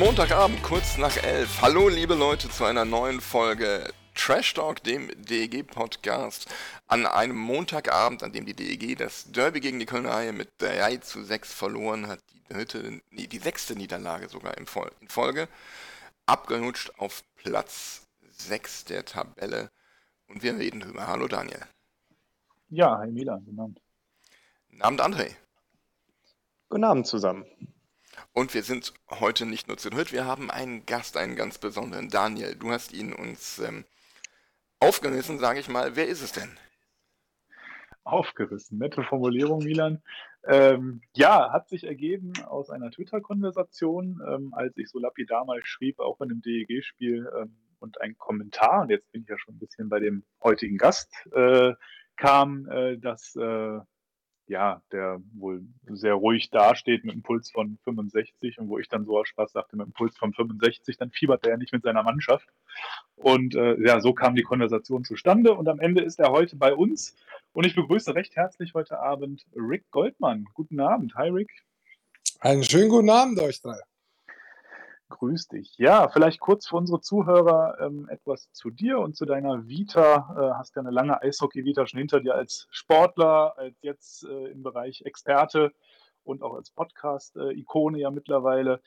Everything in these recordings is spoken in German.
Montagabend, kurz nach elf. Hallo, liebe Leute, zu einer neuen Folge Trash Talk, dem DEG-Podcast. An einem Montagabend, an dem die DEG das Derby gegen die Kölner Haie mit 3 zu 6 verloren hat, die dritte, nee, die sechste Niederlage sogar in, Fol in Folge, abgerutscht auf Platz 6 der Tabelle. Und wir reden drüber. Hallo, Daniel. Ja, hi Milan, guten Abend. Guten Abend, André. Guten Abend zusammen. Und wir sind heute nicht nur zu dritt, wir haben einen Gast, einen ganz besonderen. Daniel, du hast ihn uns ähm, aufgerissen, sage ich mal. Wer ist es denn? Aufgerissen, nette Formulierung, Milan. Ähm, ja, hat sich ergeben aus einer Twitter-Konversation, ähm, als ich so lapidar mal schrieb, auch in einem DEG-Spiel ähm, und ein Kommentar, und jetzt bin ich ja schon ein bisschen bei dem heutigen Gast, äh, kam, äh, dass äh, ja, der wohl sehr ruhig dasteht mit einem Puls von 65 und wo ich dann so aus Spaß sagte, mit einem Puls von 65, dann fiebert er ja nicht mit seiner Mannschaft. Und äh, ja, so kam die Konversation zustande und am Ende ist er heute bei uns und ich begrüße recht herzlich heute Abend Rick Goldmann. Guten Abend. Hi Rick. Einen schönen guten Abend euch drei. Grüß dich. Ja, vielleicht kurz für unsere Zuhörer ähm, etwas zu dir und zu deiner Vita. Äh, hast ja eine lange Eishockey-Vita schon hinter dir als Sportler, als jetzt äh, im Bereich Experte und auch als Podcast-Ikone ja mittlerweile.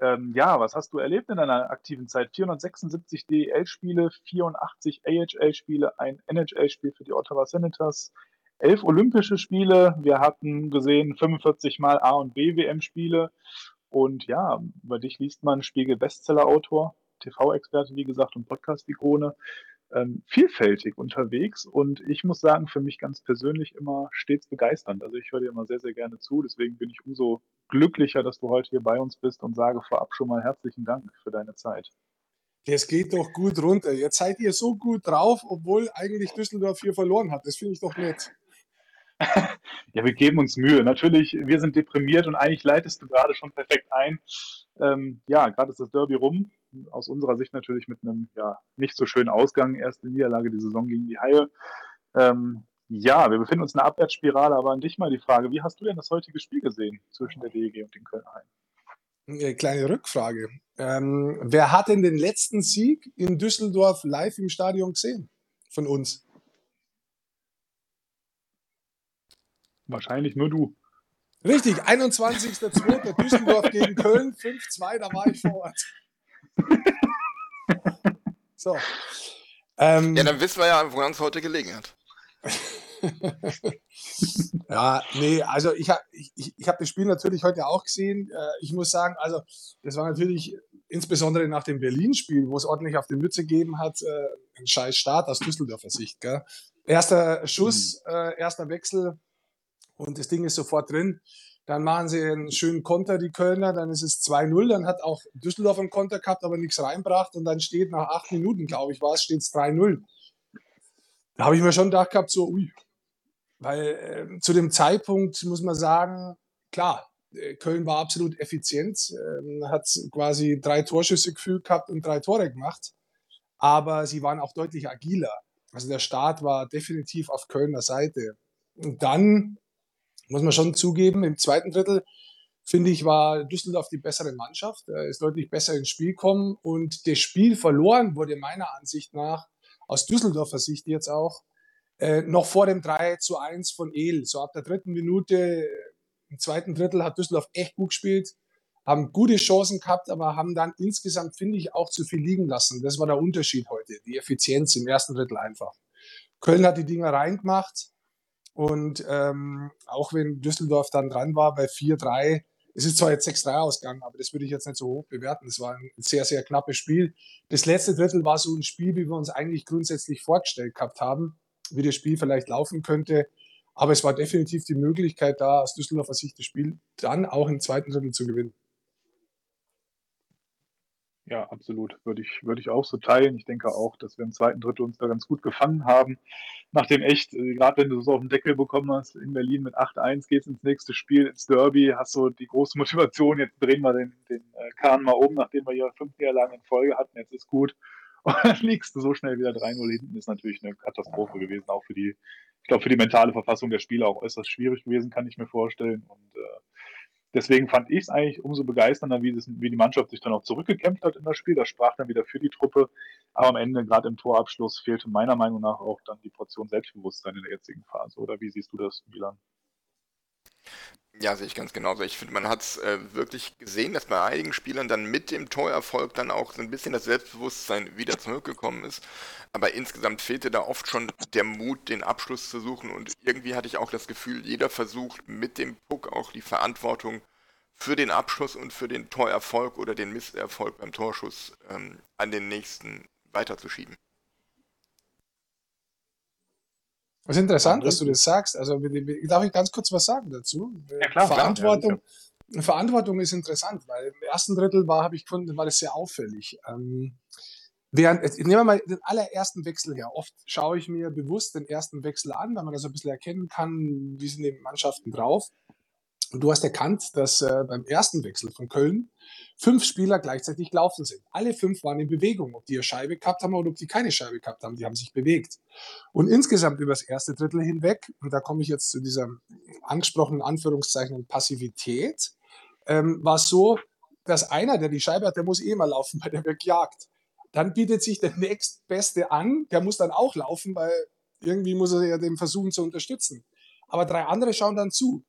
Ähm, ja, was hast du erlebt in deiner aktiven Zeit? 476 DEL-Spiele, 84 AHL-Spiele, ein NHL-Spiel für die Ottawa Senators, elf Olympische Spiele. Wir hatten gesehen 45 Mal A- und B-WM-Spiele und ja, über dich liest man Spiegel Bestseller-Autor, TV-Experte, wie gesagt, und Podcast-Ikone. Ähm, vielfältig unterwegs und ich muss sagen, für mich ganz persönlich immer stets begeisternd. Also ich höre dir immer sehr, sehr gerne zu. Deswegen bin ich umso glücklicher, dass du heute hier bei uns bist und sage vorab schon mal herzlichen Dank für deine Zeit. Es geht doch gut runter. Jetzt seid ihr so gut drauf, obwohl eigentlich Düsseldorf hier verloren hat. Das finde ich doch nett. ja, wir geben uns Mühe. Natürlich, wir sind deprimiert und eigentlich leitest du gerade schon perfekt ein. Ähm, ja, gerade ist das Derby rum. Aus unserer Sicht natürlich mit einem ja, nicht so schönen Ausgang. Erste Niederlage die Saison gegen die Haie. Ähm, ja, wir befinden uns in einer Abwärtsspirale, aber an dich mal die Frage, wie hast du denn das heutige Spiel gesehen zwischen der DEG und den Kölner Haien? Eine kleine Rückfrage. Ähm, wer hat denn den letzten Sieg in Düsseldorf live im Stadion gesehen? Von uns? Wahrscheinlich nur du. Richtig, 21.02. Düsseldorf gegen Köln, 5-2, da war ich vor Ort. So. Ähm, ja, dann wissen wir ja, woran es heute gelegen hat. ja, nee, also ich habe ich, ich hab das Spiel natürlich heute auch gesehen. Äh, ich muss sagen, also das war natürlich insbesondere nach dem Berlin-Spiel, wo es ordentlich auf die Mütze gegeben hat, äh, ein scheiß Start aus Düsseldorfer Sicht. Gell? Erster Schuss, mhm. äh, erster Wechsel, und das Ding ist sofort drin. Dann machen sie einen schönen Konter, die Kölner, dann ist es 2-0, dann hat auch Düsseldorf einen Konter gehabt, aber nichts reinbracht und dann steht nach acht Minuten, glaube ich, war es, steht es 3-0. Da habe ich mir schon gedacht gehabt, so, ui. Weil äh, zu dem Zeitpunkt muss man sagen, klar, äh, Köln war absolut effizient, äh, hat quasi drei Torschüsse gefühlt gehabt und drei Tore gemacht, aber sie waren auch deutlich agiler. Also der Start war definitiv auf Kölner Seite. Und dann muss man schon zugeben, im zweiten Drittel, finde ich, war Düsseldorf die bessere Mannschaft, ist deutlich besser ins Spiel gekommen und das Spiel verloren wurde meiner Ansicht nach, aus Düsseldorfer Sicht jetzt auch, äh, noch vor dem 3 zu 1 von El. So ab der dritten Minute im zweiten Drittel hat Düsseldorf echt gut gespielt, haben gute Chancen gehabt, aber haben dann insgesamt, finde ich, auch zu viel liegen lassen. Das war der Unterschied heute, die Effizienz im ersten Drittel einfach. Köln hat die Dinger reingemacht, und ähm, auch wenn Düsseldorf dann dran war bei 4-3, es ist zwar jetzt 6-3 ausgegangen, aber das würde ich jetzt nicht so hoch bewerten. Es war ein sehr, sehr knappes Spiel. Das letzte Drittel war so ein Spiel, wie wir uns eigentlich grundsätzlich vorgestellt gehabt haben, wie das Spiel vielleicht laufen könnte. Aber es war definitiv die Möglichkeit da, aus Düsseldorfer Sicht das Spiel dann auch im zweiten Drittel zu gewinnen. Ja, absolut. Würde ich, würde ich auch so teilen. Ich denke auch, dass wir im zweiten Drittel uns da ganz gut gefangen haben. Nachdem echt, äh, gerade wenn du so auf den Deckel bekommen hast, in Berlin mit 8-1 geht es ins nächste Spiel, ins Derby, hast du die große Motivation, jetzt drehen wir den, den äh, Kahn mal um, nachdem wir hier fünf Niederlagen in Folge hatten, jetzt ist gut. Und dann liegst du so schnell wieder 3-0 hinten, ist natürlich eine Katastrophe gewesen, auch für die, ich glaube, für die mentale Verfassung der Spieler auch äußerst schwierig gewesen, kann ich mir vorstellen. Und äh, deswegen fand ich es eigentlich umso begeisternder, wie, das, wie, die Mannschaft sich dann auch zurückgekämpft hat in das Spiel. Das sprach dann wieder für die Truppe. Aber am Ende, gerade im Torabschluss, fehlte meiner Meinung nach auch dann die Portion Selbstbewusstsein in der jetzigen Phase. Oder wie siehst du das, Milan? Ja, sehe ich ganz genauso. Ich finde, man hat es äh, wirklich gesehen, dass bei einigen Spielern dann mit dem Torerfolg dann auch so ein bisschen das Selbstbewusstsein wieder zurückgekommen ist. Aber insgesamt fehlte da oft schon der Mut, den Abschluss zu suchen. Und irgendwie hatte ich auch das Gefühl, jeder versucht mit dem Puck auch die Verantwortung für den Abschluss und für den Torerfolg oder den Misserfolg beim Torschuss ähm, an den nächsten weiterzuschieben. Das ist interessant, dass du das sagst. Also darf ich ganz kurz was sagen dazu? Ja, klar, Verantwortung, klar. Verantwortung ist interessant, weil im ersten Drittel war, habe ich gefunden, war das sehr auffällig. Ähm, während, nehmen wir mal den allerersten Wechsel her. Oft schaue ich mir bewusst den ersten Wechsel an, weil man da so ein bisschen erkennen kann, wie sind die Mannschaften drauf. Und du hast erkannt, dass äh, beim ersten Wechsel von Köln fünf Spieler gleichzeitig gelaufen sind. Alle fünf waren in Bewegung, ob die eine Scheibe gehabt haben oder ob die keine Scheibe gehabt haben, die haben sich bewegt. Und insgesamt über das erste Drittel hinweg, und da komme ich jetzt zu dieser angesprochenen Anführungszeichen Passivität, ähm, war es so, dass einer, der die Scheibe hat, der muss eh mal laufen, weil der wird jagt. Dann bietet sich der nächstbeste an, der muss dann auch laufen, weil irgendwie muss er ja dem versuchen zu unterstützen. Aber drei andere schauen dann zu.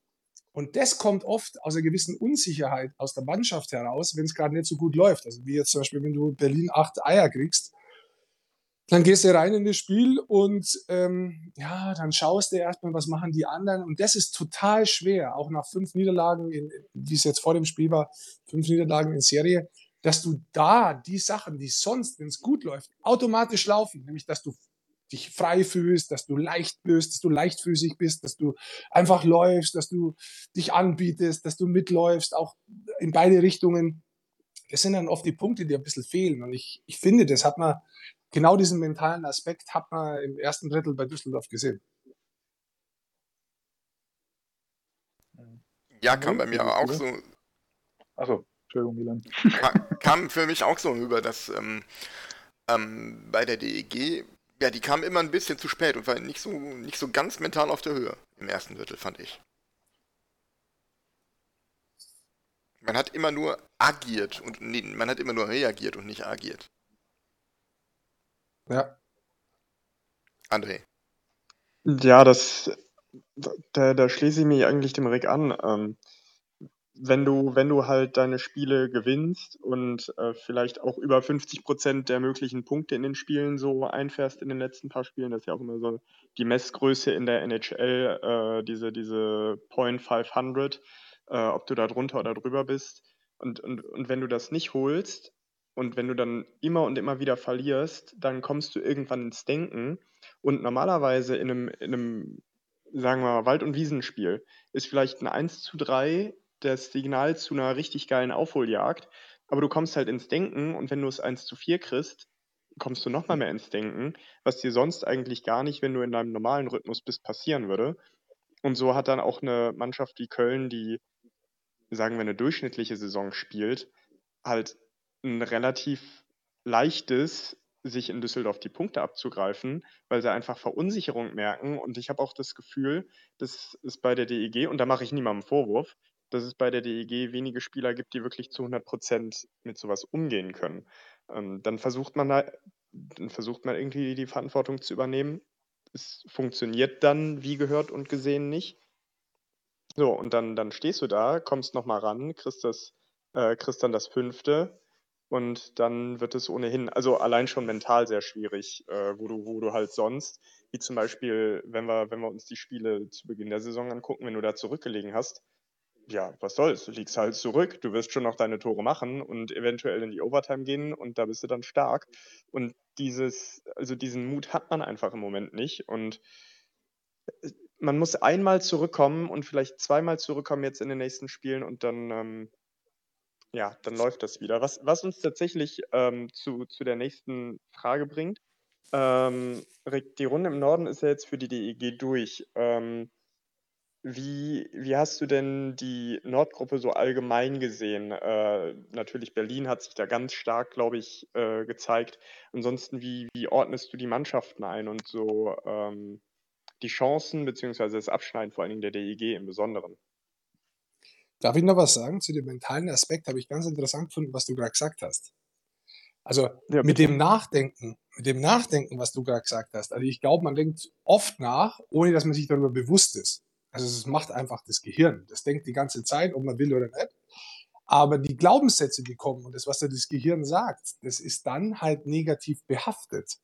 Und das kommt oft aus einer gewissen Unsicherheit aus der Mannschaft heraus, wenn es gerade nicht so gut läuft. Also wie jetzt zum Beispiel, wenn du Berlin acht Eier kriegst, dann gehst du rein in das Spiel und ähm, ja, dann schaust du erstmal, was machen die anderen. Und das ist total schwer, auch nach fünf Niederlagen, in, wie es jetzt vor dem Spiel war, fünf Niederlagen in Serie, dass du da die Sachen, die sonst, wenn es gut läuft, automatisch laufen, nämlich dass du dich frei fühlst, dass du leicht bist, dass du leichtfüßig bist, dass du einfach läufst, dass du dich anbietest, dass du mitläufst, auch in beide Richtungen. Das sind dann oft die Punkte, die ein bisschen fehlen. Und ich, ich finde, das hat man, genau diesen mentalen Aspekt hat man im ersten Drittel bei Düsseldorf gesehen. Ja, kam bei mir auch so. Achso, Entschuldigung, Milan. Kam für mich auch so rüber, dass ähm, ähm, bei der DEG ja, die kam immer ein bisschen zu spät und war nicht so, nicht so ganz mental auf der Höhe im ersten Drittel, fand ich. Man hat immer nur agiert und nee, man hat immer nur reagiert und nicht agiert. Ja. André. Ja, das da, da schließe ich mich eigentlich dem Rick an. Ähm, wenn du, wenn du halt deine Spiele gewinnst und äh, vielleicht auch über 50 Prozent der möglichen Punkte in den Spielen so einfährst in den letzten paar Spielen, das ist ja auch immer so die Messgröße in der NHL, äh, diese, diese Point 500, äh, ob du da drunter oder drüber bist. Und, und, und wenn du das nicht holst und wenn du dann immer und immer wieder verlierst, dann kommst du irgendwann ins Denken. Und normalerweise in einem, in einem sagen wir mal, Wald- und Wiesenspiel ist vielleicht ein 1 zu 3 das Signal zu einer richtig geilen Aufholjagd. Aber du kommst halt ins Denken und wenn du es 1 zu 4 kriegst, kommst du nochmal mehr ins Denken, was dir sonst eigentlich gar nicht, wenn du in deinem normalen Rhythmus bist, passieren würde. Und so hat dann auch eine Mannschaft wie Köln, die, sagen wir, eine durchschnittliche Saison spielt, halt ein relativ leichtes, sich in Düsseldorf die Punkte abzugreifen, weil sie einfach Verunsicherung merken. Und ich habe auch das Gefühl, dass es bei der DEG, und da mache ich niemandem Vorwurf, dass es bei der DEG wenige Spieler gibt, die wirklich zu 100 Prozent mit sowas umgehen können. Ähm, dann versucht man da, dann versucht man irgendwie die Verantwortung zu übernehmen. Es funktioniert dann, wie gehört und gesehen, nicht. So, und dann, dann stehst du da, kommst nochmal ran, kriegst, das, äh, kriegst dann das fünfte und dann wird es ohnehin, also allein schon mental sehr schwierig, äh, wo, du, wo du halt sonst, wie zum Beispiel, wenn wir, wenn wir uns die Spiele zu Beginn der Saison angucken, wenn du da zurückgelegen hast, ja, was soll's, du liegst halt zurück, du wirst schon noch deine Tore machen und eventuell in die Overtime gehen und da bist du dann stark. Und dieses, also diesen Mut hat man einfach im Moment nicht. Und äh, man muss einmal zurückkommen und vielleicht zweimal zurückkommen jetzt in den nächsten Spielen und dann, ähm, ja, dann läuft das wieder. Was, was uns tatsächlich ähm, zu, zu der nächsten Frage bringt. Ähm, die Runde im Norden ist ja jetzt für die DEG durch. Ähm, wie, wie hast du denn die Nordgruppe so allgemein gesehen? Äh, natürlich Berlin hat sich da ganz stark, glaube ich, äh, gezeigt. Ansonsten, wie, wie ordnest du die Mannschaften ein und so ähm, die Chancen bzw. das Abschneiden vor allen Dingen der DEG im Besonderen? Darf ich noch was sagen zu dem mentalen Aspekt? Habe ich ganz interessant gefunden, was du gerade gesagt hast. Also Ja, mit dem Nachdenken, mit dem Nachdenken, was du gerade gesagt hast. Also ich glaube, man denkt oft nach, ohne dass man sich darüber bewusst ist. Also es macht einfach das Gehirn. Das denkt die ganze Zeit, ob man will oder nicht. Aber die Glaubenssätze, die kommen und das, was da das Gehirn sagt, das ist dann halt negativ behaftet.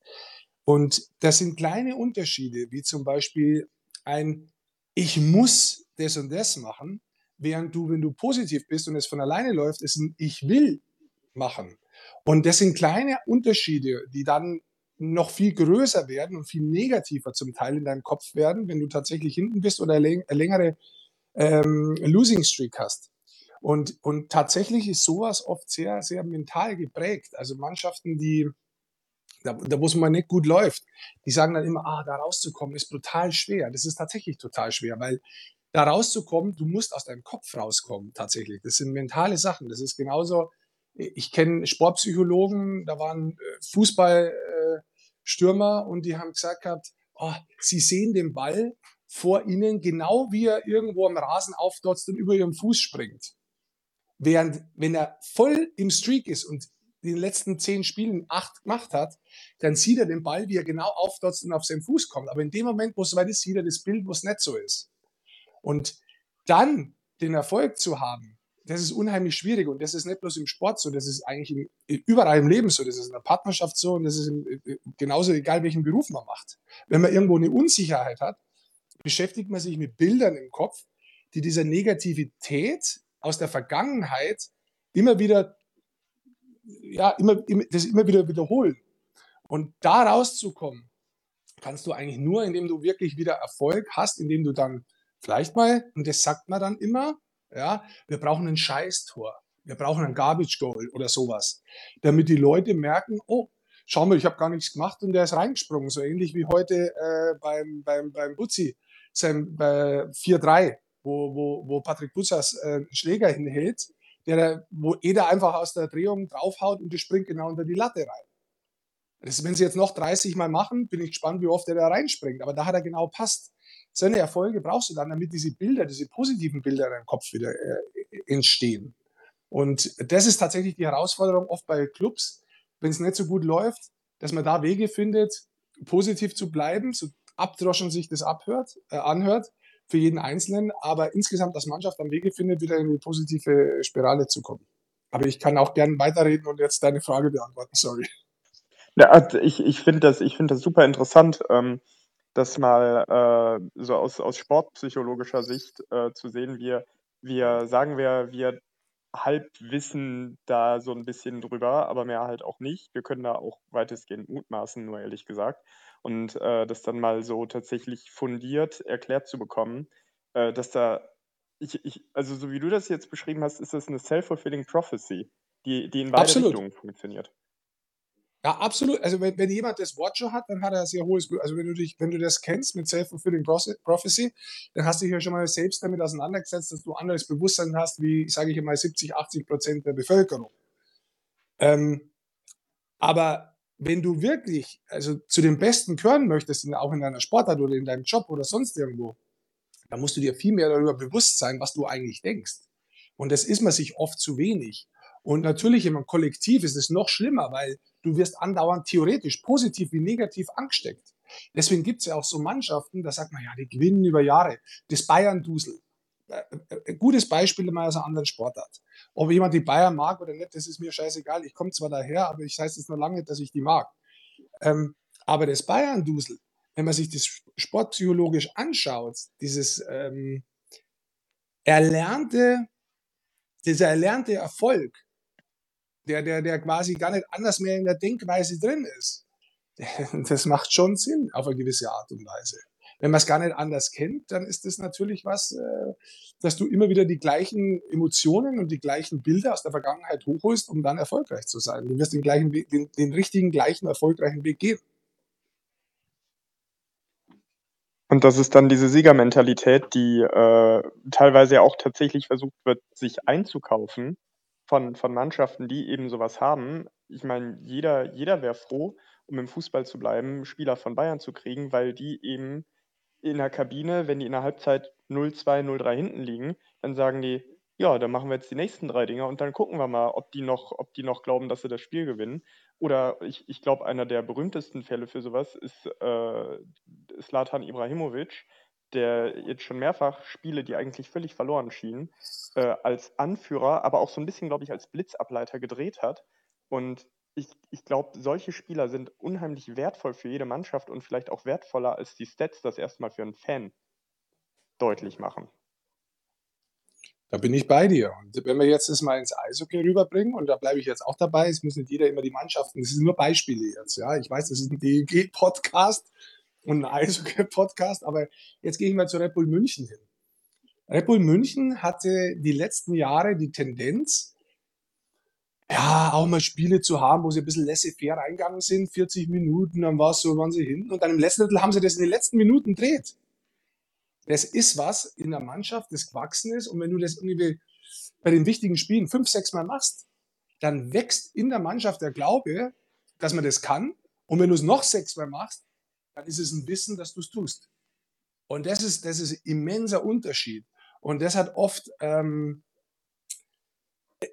Und das sind kleine Unterschiede, wie zum Beispiel ein Ich muss das und das machen, während du, wenn du positiv bist und es von alleine läuft, ist ein Ich will machen. Und das sind kleine Unterschiede, die dann noch viel größer werden und viel negativer zum Teil in deinem Kopf werden, wenn du tatsächlich hinten bist oder eine längere ähm, Losing Streak hast. Und, und tatsächlich ist sowas oft sehr, sehr mental geprägt. Also Mannschaften, die, da, da wo es mal nicht gut läuft, die sagen dann immer, ah, da rauszukommen ist brutal schwer. Das ist tatsächlich total schwer, weil da rauszukommen, du musst aus deinem Kopf rauskommen, tatsächlich. Das sind mentale Sachen. Das ist genauso, ich kenne Sportpsychologen, da waren Fußballstürmer und die haben gesagt gehabt, oh, sie sehen den Ball vor ihnen, genau wie er irgendwo am Rasen aufdotzt und über ihren Fuß springt. Während, wenn er voll im Streak ist und in den letzten zehn Spielen acht gemacht hat, dann sieht er den Ball, wie er genau aufdotzt und auf seinen Fuß kommt. Aber in dem Moment, wo es soweit ist, sieht er das Bild, wo es nicht so ist. Und dann den Erfolg zu haben, das ist unheimlich schwierig und das ist nicht bloß im Sport so, das ist eigentlich im, überall im Leben so, das ist in der Partnerschaft so und das ist im, genauso egal, welchen Beruf man macht. Wenn man irgendwo eine Unsicherheit hat, beschäftigt man sich mit Bildern im Kopf, die dieser Negativität aus der Vergangenheit immer wieder, ja, immer, immer, das immer wieder wiederholen. Und da rauszukommen, kannst du eigentlich nur, indem du wirklich wieder Erfolg hast, indem du dann vielleicht mal, und das sagt man dann immer, ja, wir brauchen ein Scheißtor, wir brauchen ein Garbage Goal oder sowas, damit die Leute merken, oh, schau mal, ich habe gar nichts gemacht und der ist reingesprungen, so ähnlich wie heute äh, beim, beim, beim Butzi, sein äh, 4-3, wo, wo, wo Patrick Bussas äh, Schläger hinhält, der, wo Eder einfach aus der Drehung draufhaut und die springt genau unter die Latte rein. Das, wenn sie jetzt noch 30 Mal machen, bin ich gespannt, wie oft er da reinspringt. Aber da hat er genau passt. So eine Erfolge brauchst du dann, damit diese Bilder, diese positiven Bilder in deinem Kopf wieder äh, entstehen. Und das ist tatsächlich die Herausforderung oft bei Clubs, wenn es nicht so gut läuft, dass man da Wege findet, positiv zu bleiben, so abdroschen sich das abhört, äh, anhört für jeden Einzelnen, aber insgesamt als Mannschaft dann Wege findet, wieder in die positive Spirale zu kommen. Aber ich kann auch gerne weiterreden und jetzt deine Frage beantworten, sorry. Ja, ich, ich finde das, find das super interessant, ähm, das mal äh, so aus, aus sportpsychologischer Sicht äh, zu sehen. Wir, wir sagen wir, wir halb wissen da so ein bisschen drüber, aber mehr halt auch nicht. Wir können da auch weitestgehend mutmaßen, nur ehrlich gesagt. Und äh, das dann mal so tatsächlich fundiert erklärt zu bekommen, äh, dass da, ich, ich, also so wie du das jetzt beschrieben hast, ist das eine self-fulfilling prophecy, die, die in beide Absolut. Richtungen funktioniert. Ja, absolut. Also wenn, wenn jemand das Wort schon hat, dann hat er ein sehr hohes, also wenn du dich, wenn du das kennst mit Self-Fulfilling Prophecy, dann hast du dich ja schon mal selbst damit auseinandergesetzt, dass du anderes Bewusstsein hast, wie, sage ich mal, 70, 80 Prozent der Bevölkerung. Ähm, aber wenn du wirklich, also zu den Besten gehören möchtest, auch in deiner Sportart oder in deinem Job oder sonst irgendwo, dann musst du dir viel mehr darüber bewusst sein, was du eigentlich denkst. Und das ist man sich oft zu wenig. Und natürlich im Kollektiv ist es noch schlimmer, weil du wirst andauernd theoretisch positiv wie negativ angesteckt. Deswegen gibt es ja auch so Mannschaften, da sagt man, ja, die gewinnen über Jahre. Das Bayern-Dusel. Ein gutes Beispiel mal aus einer anderen Sportart. Ob jemand die Bayern mag oder nicht, das ist mir scheißegal. Ich komme zwar daher, aber ich heißt jetzt noch lange nicht, dass ich die mag. Ähm, aber das Bayern-Dusel, wenn man sich das sportpsychologisch anschaut, dieses ähm, erlernte, dieser erlernte Erfolg, der, der, der quasi gar nicht anders mehr in der Denkweise drin ist, das macht schon Sinn auf eine gewisse Art und Weise. wenn man es gar nicht anders kennt, dann ist das natürlich was, äh, dass du immer wieder die gleichen Emotionen und die gleichen Bilder aus der Vergangenheit hochholst, um dann erfolgreich zu sein. Du wirst den gleichen den, den richtigen, gleichen, erfolgreichen Weg gehen. Und das ist dann diese Siegermentalität, die äh, teilweise ja auch tatsächlich versucht wird, sich einzukaufen von, von Mannschaften, die eben sowas haben. Ich meine, jeder, jeder wäre froh, um im Fußball zu bleiben, Spieler von Bayern zu kriegen, weil die eben in der Kabine, wenn die in der Halbzeit 0-2, 0-3 hinten liegen, dann sagen die, ja, dann machen wir jetzt die nächsten drei Dinger und dann gucken wir mal, ob die noch, ob die noch glauben, dass sie das Spiel gewinnen. Oder ich, ich glaube, einer der berühmtesten Fälle für sowas ist äh, Slatan Ibrahimovic, der jetzt schon mehrfach Spiele, die eigentlich völlig verloren schienen, äh, als Anführer, aber auch so ein bisschen, glaube ich, als Blitzableiter gedreht hat. Und ich, ich glaube, solche Spieler sind unheimlich wertvoll für jede Mannschaft und vielleicht auch wertvoller, als die Stats das erstmal für einen Fan deutlich machen. Da bin ich bei dir. Und wenn wir jetzt das mal ins Eishockey rüberbringen, und da bleibe ich jetzt auch dabei, es muss nicht jeder immer die Mannschaften, das sind nur Beispiele jetzt, ja. Ich weiß, das ist ein DEG-Podcast und ein Eishockey-Podcast, aber jetzt gehe ich mal zu Red Bull München hin. Red Bull München hatte die letzten Jahre die Tendenz, ja, auch mal Spiele zu haben, wo sie ein bisschen laissez-faire reingegangen sind, 40 Minuten, dann war es so, waren sie hinten und dann im letzten Drittel haben sie das in den letzten Minuten dreht. Das ist was in der Mannschaft, das gewachsen ist. Und wenn du das irgendwie bei den wichtigen Spielen fünf, sechs Mal machst, dann wächst in der Mannschaft der Glaube, dass man das kann. Und wenn du es noch sechs Mal machst, dann ist es ein Wissen, dass du es tust. Und das ist, das ist ein immenser Unterschied. Und das hat oft, ähm,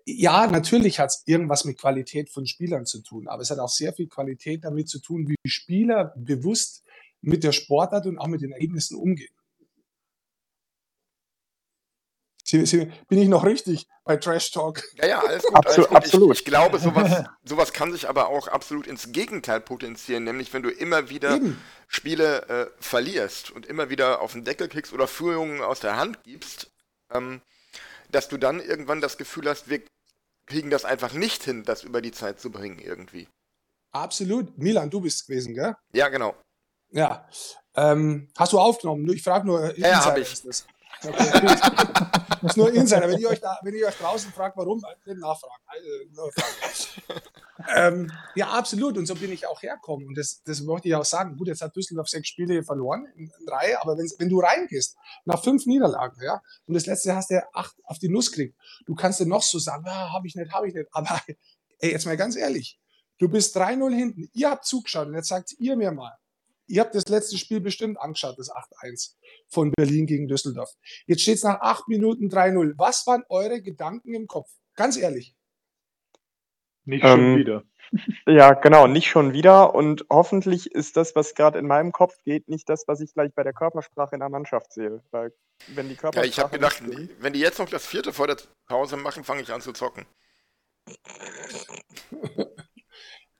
ja, natürlich hat es irgendwas mit Qualität von Spielern zu tun, aber es hat auch sehr viel Qualität damit zu tun, wie Spieler bewusst mit der Sportart und auch mit den Ergebnissen umgehen. Sie, Sie, bin ich noch richtig bei Trash Talk? Ja, ja, alles gut. Alles gut. Absolut. Ich, ich, glaube, sowas, sowas kann sich aber auch absolut ins Gegenteil potenzieren, nämlich wenn du immer wieder Eben. Spiele äh, verlierst und immer wieder auf den Deckel kriegst oder Führungen aus der Hand gibst, ähm, dass du dann irgendwann das Gefühl hast, wir kriegen das einfach nicht hin, das über die Zeit zu bringen irgendwie. Absolut. Milan, du bist gewesen, gell? Ja, genau. Ja. Ähm, hast du aufgenommen? Ich frage nur. Ja, habe ich. Okay, muss nur. Wenn ihr euch, da, wenn ihr euch draußen fragt, warum, nicht nachfragen. Also, ähm, ja, absolut. Und so bin ich auch herkommen. Und das, das möchte ich auch sagen. Gut, jetzt hat Düsseldorf sechs Spiele verloren in, in Reihe, aber wenn, wenn du reingehst, nach fünf Niederlagen, ja, und das letzte hast du acht auf die Nuss gekriegt, du kannst dir noch so sagen, ah, habe ich nicht, habe ich nicht. Aber ey, jetzt mal ganz ehrlich, du bist 3-0 hinten, ihr habt zugeschaut und jetzt sagt ihr mir mal, Ihr habt das letzte Spiel bestimmt angeschaut, das 8-1 von Berlin gegen Düsseldorf. Jetzt steht es nach 8 Minuten 3-0. Was waren eure Gedanken im Kopf? Ganz ehrlich. Nicht schon ähm, wieder. Ja, genau, nicht schon wieder. Und hoffentlich ist das, was gerade in meinem Kopf geht, nicht das, was ich gleich bei der Körpersprache in der Mannschaft sehe. Weil wenn die Körpersprache. Ja, ich habe gedacht, wenn die jetzt noch das vierte vor der Pause machen, fange ich an zu zocken.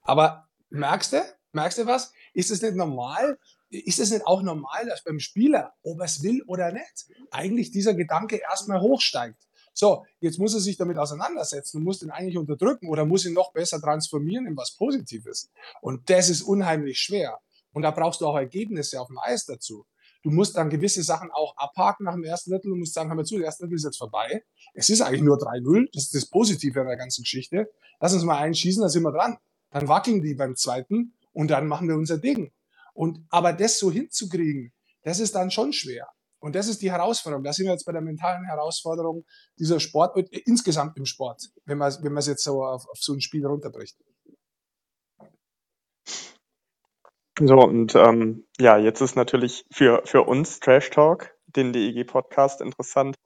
Aber merkst du, merkst du was? Ist es nicht normal? Ist es nicht auch normal, dass beim Spieler, ob er es will oder nicht, eigentlich dieser Gedanke erstmal hochsteigt? So, jetzt muss er sich damit auseinandersetzen und muss den eigentlich unterdrücken oder muss ihn noch besser transformieren in was Positives. Und das ist unheimlich schwer. Und da brauchst du auch Ergebnisse auf dem Eis dazu. Du musst dann gewisse Sachen auch abhaken nach dem ersten Drittel und musst sagen, hör mal zu, der erste Drittel ist jetzt vorbei. Es ist eigentlich nur 3-0. Das ist das Positive an der ganzen Geschichte. Lass uns mal einschießen, da sind wir dran. Dann wackeln die beim zweiten und dann machen wir unser Ding. Und, aber das so hinzukriegen, das ist dann schon schwer. Und das ist die Herausforderung. Da sind wir jetzt bei der mentalen Herausforderung dieser Sport, äh, insgesamt im Sport, wenn man, wenn man es jetzt so auf, auf so ein Spiel runterbricht. So, und ähm, ja, jetzt ist natürlich für, für uns Trash Talk, den DEG-Podcast, interessant,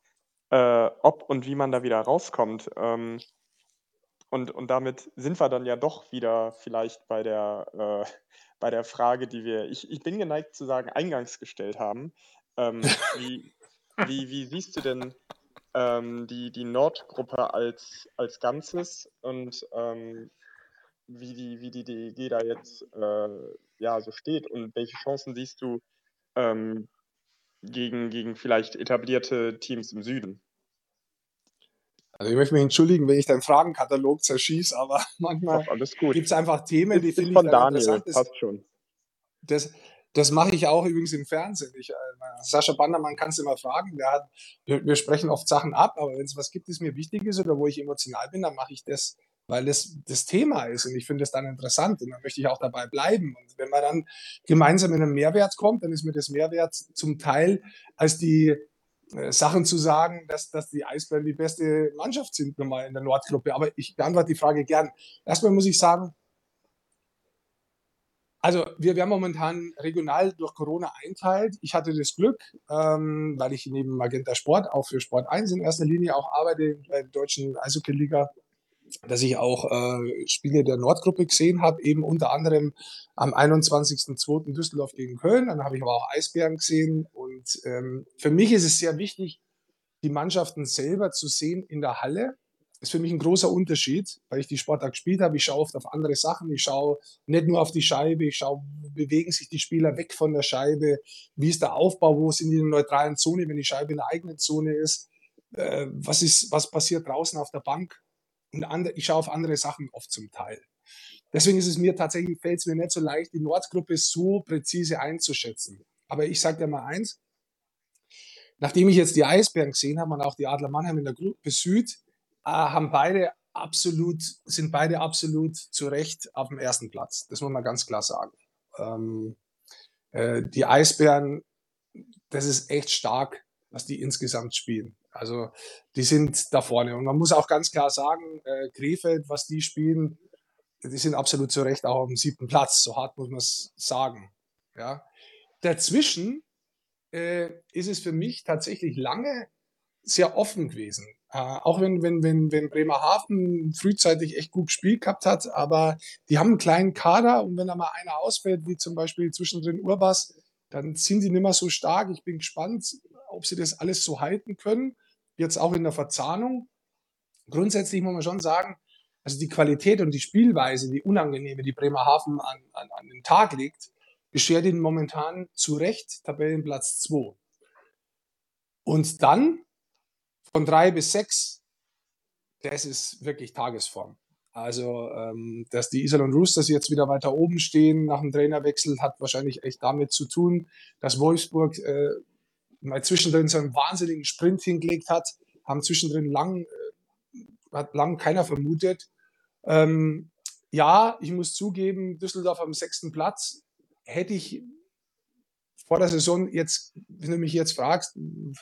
äh, ob und wie man da wieder rauskommt. Ähm, und, und damit sind wir dann ja doch wieder vielleicht bei der, äh, bei der Frage, die wir, ich, ich bin geneigt zu sagen, eingangs gestellt haben. Ähm, wie, wie, wie siehst du denn ähm, die, die Nordgruppe als, als Ganzes und ähm, wie, die, wie die DEG da jetzt äh, ja, so steht und welche Chancen siehst du ähm, gegen, gegen vielleicht etablierte Teams im Süden? Also ich möchte mich entschuldigen, wenn ich deinen Fragenkatalog zerschieße, aber manchmal gibt es einfach Themen, die finde ich Daniel, interessant. Das, passt schon. Das, Das mache ich auch übrigens im Fernsehen. Ich, äh, Sascha Bandermann kann es immer fragen. Hat, wir, wir sprechen oft Sachen ab, aber wenn es was gibt, das mir wichtig ist oder wo ich emotional bin, dann mache ich das, weil das das Thema ist und ich finde es dann interessant und dann möchte ich auch dabei bleiben. Und wenn man dann gemeinsam in einen Mehrwert kommt, dann ist mir das Mehrwert zum Teil als die äh, Sachen zu sagen, dass, dass die Eisbären die beste Mannschaft sind, nochmal in der Nordgruppe. Aber ich beantworte die Frage gern. Erstmal muss ich sagen, also wir werden momentan regional durch Corona einteilt. Ich hatte das Glück, ähm, weil ich neben Magenta Sport auch für Sport 1 in erster Linie auch arbeite bei der deutschen Eishockey-Liga, dass ich auch äh, Spiele der Nordgruppe gesehen habe, eben unter anderem am 21.02. Düsseldorf gegen Köln. Dann habe ich aber auch Eisbären gesehen. Und ähm, für mich ist es sehr wichtig, die Mannschaften selber zu sehen in der Halle ist für mich ein großer Unterschied, weil ich die Sportart gespielt habe. Ich schaue oft auf andere Sachen. Ich schaue nicht nur auf die Scheibe. Ich schaue, bewegen sich die Spieler weg von der Scheibe? Wie ist der Aufbau? Wo sind die in der neutralen Zone, wenn die Scheibe in der eigenen Zone ist? Äh, was ist, was passiert draußen auf der Bank? Und andere, ich schaue auf andere Sachen oft zum Teil. Deswegen ist es mir tatsächlich, fällt es mir nicht so leicht, die Nordgruppe so präzise einzuschätzen. Aber ich sage dir mal eins, nachdem ich jetzt die Eisbären gesehen habe und auch die Adler Mannheim in der Gruppe Süd, äh, haben beide absolut, sind beide absolut zu Recht auf dem ersten Platz. Das muss man ganz klar sagen. Ähm, äh, die Eisbären, das ist echt stark, was die insgesamt spielen. Also die sind da vorne. Und man muss auch ganz klar sagen, äh, Krefeld, was die spielen, die sind absolut zu Recht auch auf dem siebten Platz. So hart muss man es sagen. Ja. Dazwischen äh, ist es für mich tatsächlich lange sehr offen gewesen. Äh, auch wenn, wenn, wenn, wenn Bremerhaven frühzeitig echt gut gespielt gehabt hat, aber die haben einen kleinen Kader und wenn da mal einer ausfällt, wie zum Beispiel zwischendrin Urbas, dann sind die nicht mehr so stark. Ich bin gespannt, ob sie das alles so halten können. Jetzt auch in der Verzahnung. Grundsätzlich muss man schon sagen, also die Qualität und die Spielweise, die unangenehme, die Bremerhaven an, an, an den Tag legt, beschert ihnen momentan zu Recht Tabellenplatz 2. Und dann von drei bis sechs, das ist wirklich Tagesform. Also, ähm, dass die Iserlohn Roosters jetzt wieder weiter oben stehen nach dem Trainerwechsel, hat wahrscheinlich echt damit zu tun, dass Wolfsburg äh, mal zwischendrin so einen wahnsinnigen Sprint hingelegt hat, haben zwischendrin lang, äh, hat lang keiner vermutet. Ähm, ja, ich muss zugeben, Düsseldorf am sechsten Platz hätte ich vor der Saison jetzt, wenn du mich jetzt fragst, wenn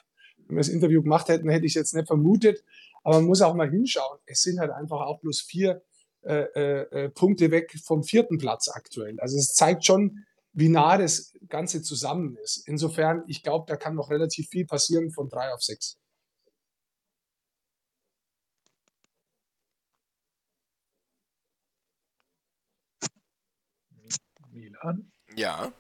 wir das Interview gemacht hätten, hätte ich es jetzt nicht vermutet. Aber man muss auch mal hinschauen. Es sind halt einfach auch bloß vier äh, äh, äh, Punkte weg vom vierten Platz aktuell. Also es zeigt schon, wie nah das Ganze zusammen ist. Insofern, ich glaube, da kann noch relativ viel passieren von drei auf sechs. Milan? Ja.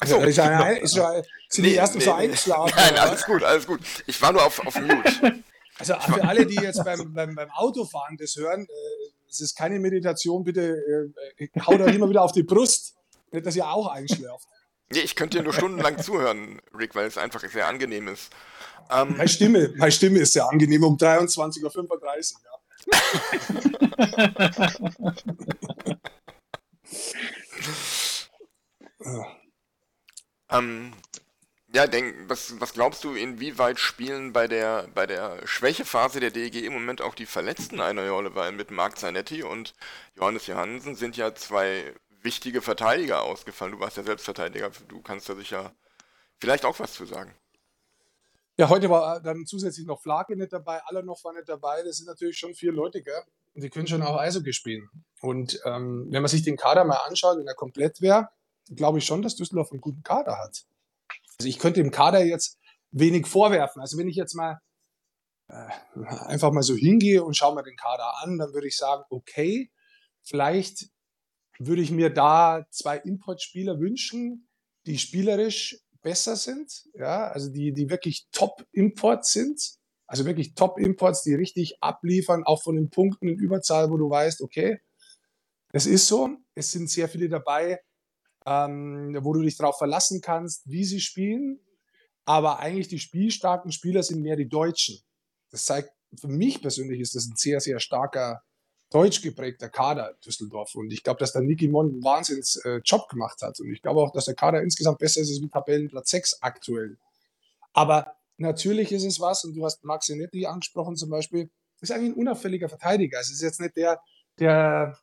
Also, ist ja, ist ja, sind nee, die ersten nee, so eingeschlafen? Nein, alles gut, alles gut. Ich war nur auf, auf Mute. Also für alle, die jetzt beim, beim, beim Autofahren das hören, äh, es ist keine Meditation, bitte äh, haut euch immer wieder auf die Brust, nicht, dass ihr auch einschläft. Ich könnte dir nur stundenlang zuhören, Rick, weil es einfach sehr angenehm ist. Ähm, meine, Stimme, meine Stimme ist sehr angenehm um 23.35 Uhr, ja. Ähm, ja, denk, was, was glaubst du, inwieweit spielen bei der, bei der Schwächephase der DEG im Moment auch die Verletzten eine Rolle? Weil mit Marc Zanetti und Johannes Johansen sind ja zwei wichtige Verteidiger ausgefallen. Du warst ja Selbstverteidiger, du kannst da sicher vielleicht auch was zu sagen. Ja, heute war dann zusätzlich noch Flake nicht dabei, alle noch waren nicht dabei. Das sind natürlich schon vier Leute, gell? Und die können schon auch Eishockey spielen. Und ähm, wenn man sich den Kader mal anschaut, wenn er komplett wäre, glaube ich schon, dass Düsseldorf einen guten Kader hat. Also ich könnte dem Kader jetzt wenig vorwerfen. Also wenn ich jetzt mal äh, einfach mal so hingehe und schaue mir den Kader an, dann würde ich sagen, okay, vielleicht würde ich mir da zwei Importspieler wünschen, die spielerisch besser sind, ja, also die, die wirklich Top-Imports sind, also wirklich Top-Imports, die richtig abliefern, auch von den Punkten in Überzahl, wo du weißt, okay, es ist so, es sind sehr viele dabei, ähm, wo du dich darauf verlassen kannst, wie sie spielen. Aber eigentlich die spielstarken Spieler sind mehr die Deutschen. Das zeigt, für mich persönlich ist das ein sehr, sehr starker deutsch geprägter Kader Düsseldorf. Und ich glaube, dass da Niki Mon einen Wahnsinns äh, Job gemacht hat. Und ich glaube auch, dass der Kader insgesamt besser ist als Tabellenplatz 6 aktuell. Aber natürlich ist es was, und du hast Max Netti angesprochen zum Beispiel, ist eigentlich ein unauffälliger Verteidiger. Es ist jetzt nicht der, der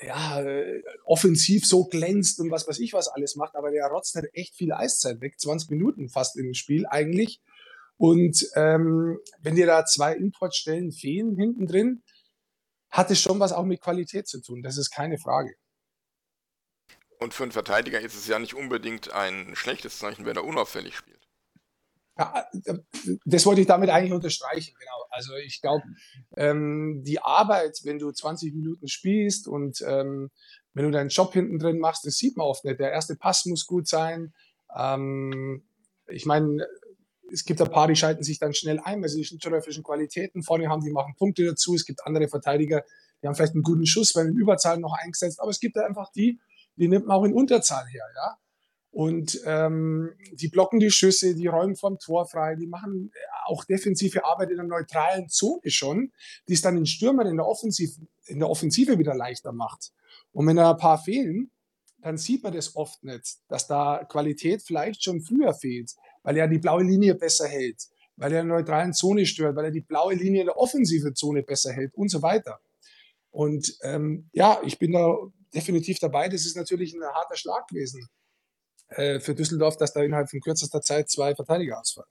ja, äh, offensiv so glänzt und was weiß ich was alles macht, aber der rotzt halt echt viel Eiszeit weg, 20 Minuten fast im Spiel eigentlich. Und ähm, wenn dir da zwei Importstellen fehlen hinten drin, hat es schon was auch mit Qualität zu tun. Das ist keine Frage. Und für einen Verteidiger ist es ja nicht unbedingt ein schlechtes Zeichen, wenn er unauffällig spielt. Ja, das wollte ich damit eigentlich unterstreichen, genau. Also ich glaube, ähm, die Arbeit, wenn du 20 Minuten spielst und ähm, wenn du deinen Job hinten drin machst, das sieht man oft nicht. Der erste Pass muss gut sein. Ähm, ich meine, es gibt ein paar, die schalten sich dann schnell ein, weil sie die schnittsteuerlichen Qualitäten vorne haben, die machen Punkte dazu. Es gibt andere Verteidiger, die haben vielleicht einen guten Schuss, werden in Überzahl noch eingesetzt, aber es gibt da einfach die, die nimmt man auch in Unterzahl her, ja. Und ähm, die blocken die Schüsse, die räumen vom Tor frei, die machen auch defensive Arbeit in der neutralen Zone schon, die es dann den Stürmern in der, Offensive, in der Offensive wieder leichter macht. Und wenn da ein paar fehlen, dann sieht man das oft nicht, dass da Qualität vielleicht schon früher fehlt, weil er die blaue Linie besser hält, weil er in der neutralen Zone stört, weil er die blaue Linie in der offensiven Zone besser hält und so weiter. Und ähm, ja, ich bin da definitiv dabei. Das ist natürlich ein harter Schlag gewesen äh, für Düsseldorf, dass da innerhalb von kürzester Zeit zwei Verteidiger ausfallen.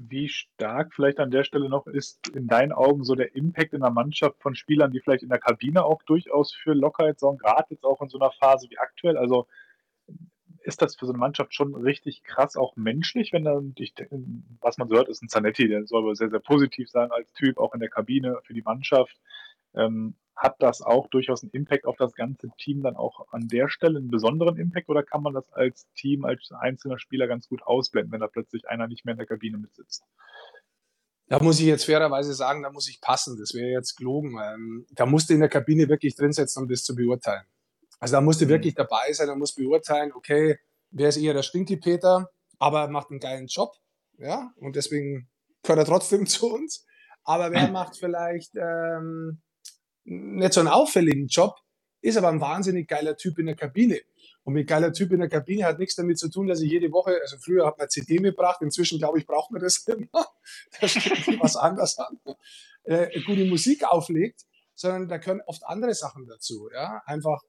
Wie stark vielleicht an der Stelle noch ist in deinen Augen so der Impact in der Mannschaft von Spielern, die vielleicht in der Kabine auch durchaus für Lockerheit sorgen, gerade jetzt auch in so einer Phase wie aktuell? Also ist das für so eine Mannschaft schon richtig krass, auch menschlich, wenn dann, ich, was man so hört, ist ein Zanetti, der soll aber sehr, sehr positiv sein als Typ, auch in der Kabine für die Mannschaft. Ähm, hat das auch durchaus einen Impact auf das ganze Team dann auch an der Stelle, einen besonderen Impact oder kann man das als Team, als einzelner Spieler ganz gut ausblenden, wenn da plötzlich einer nicht mehr in der Kabine mitsitzt? Da muss ich jetzt fairerweise sagen, da muss ich passen. Das wäre jetzt gelogen. Ähm, da musst du in der Kabine wirklich drin sitzen, um das zu beurteilen. Also da musst du mhm. wirklich dabei sein und musst beurteilen, okay, wer ist eher der Stinky-Peter, aber macht einen geilen Job. Ja, und deswegen gehört er trotzdem zu uns. Aber wer macht vielleicht ähm, nicht so einen auffälligen Job, ist aber ein wahnsinnig geiler Typ in der Kabine. Und mit geiler Typ in der Kabine hat nichts damit zu tun, dass ich jede Woche, also früher hat man CD mitgebracht, inzwischen glaube ich, braucht man das immer. da steht was anderes an. Äh, gute Musik auflegt, sondern da können oft andere Sachen dazu. Ja? Einfach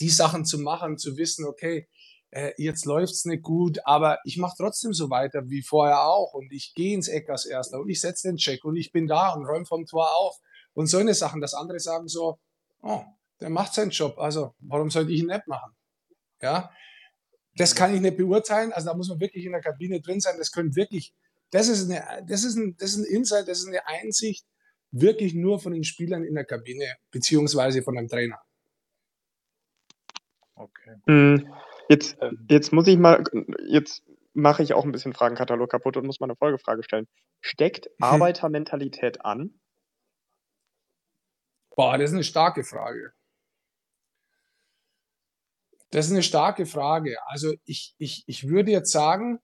die Sachen zu machen, zu wissen, okay, äh, jetzt läuft es nicht gut, aber ich mache trotzdem so weiter wie vorher auch und ich gehe ins Eck als Erster und ich setze den Check und ich bin da und räume vom Tor auf und so eine Sachen, dass andere sagen so, oh, der macht seinen Job, also warum sollte ich ihn nicht machen? Ja, das kann ich nicht beurteilen, also da muss man wirklich in der Kabine drin sein, das können wirklich, das ist, eine, das ist, ein, das ist ein Insight, das ist eine Einsicht, wirklich nur von den Spielern in der Kabine, beziehungsweise von einem Trainer. Okay. Hm, jetzt, ähm. jetzt muss ich mal, jetzt mache ich auch ein bisschen Fragenkatalog kaputt und muss mal eine Folgefrage stellen. Steckt Arbeitermentalität an? Boah, das ist eine starke Frage. Das ist eine starke Frage. Also ich, ich, ich würde jetzt sagen,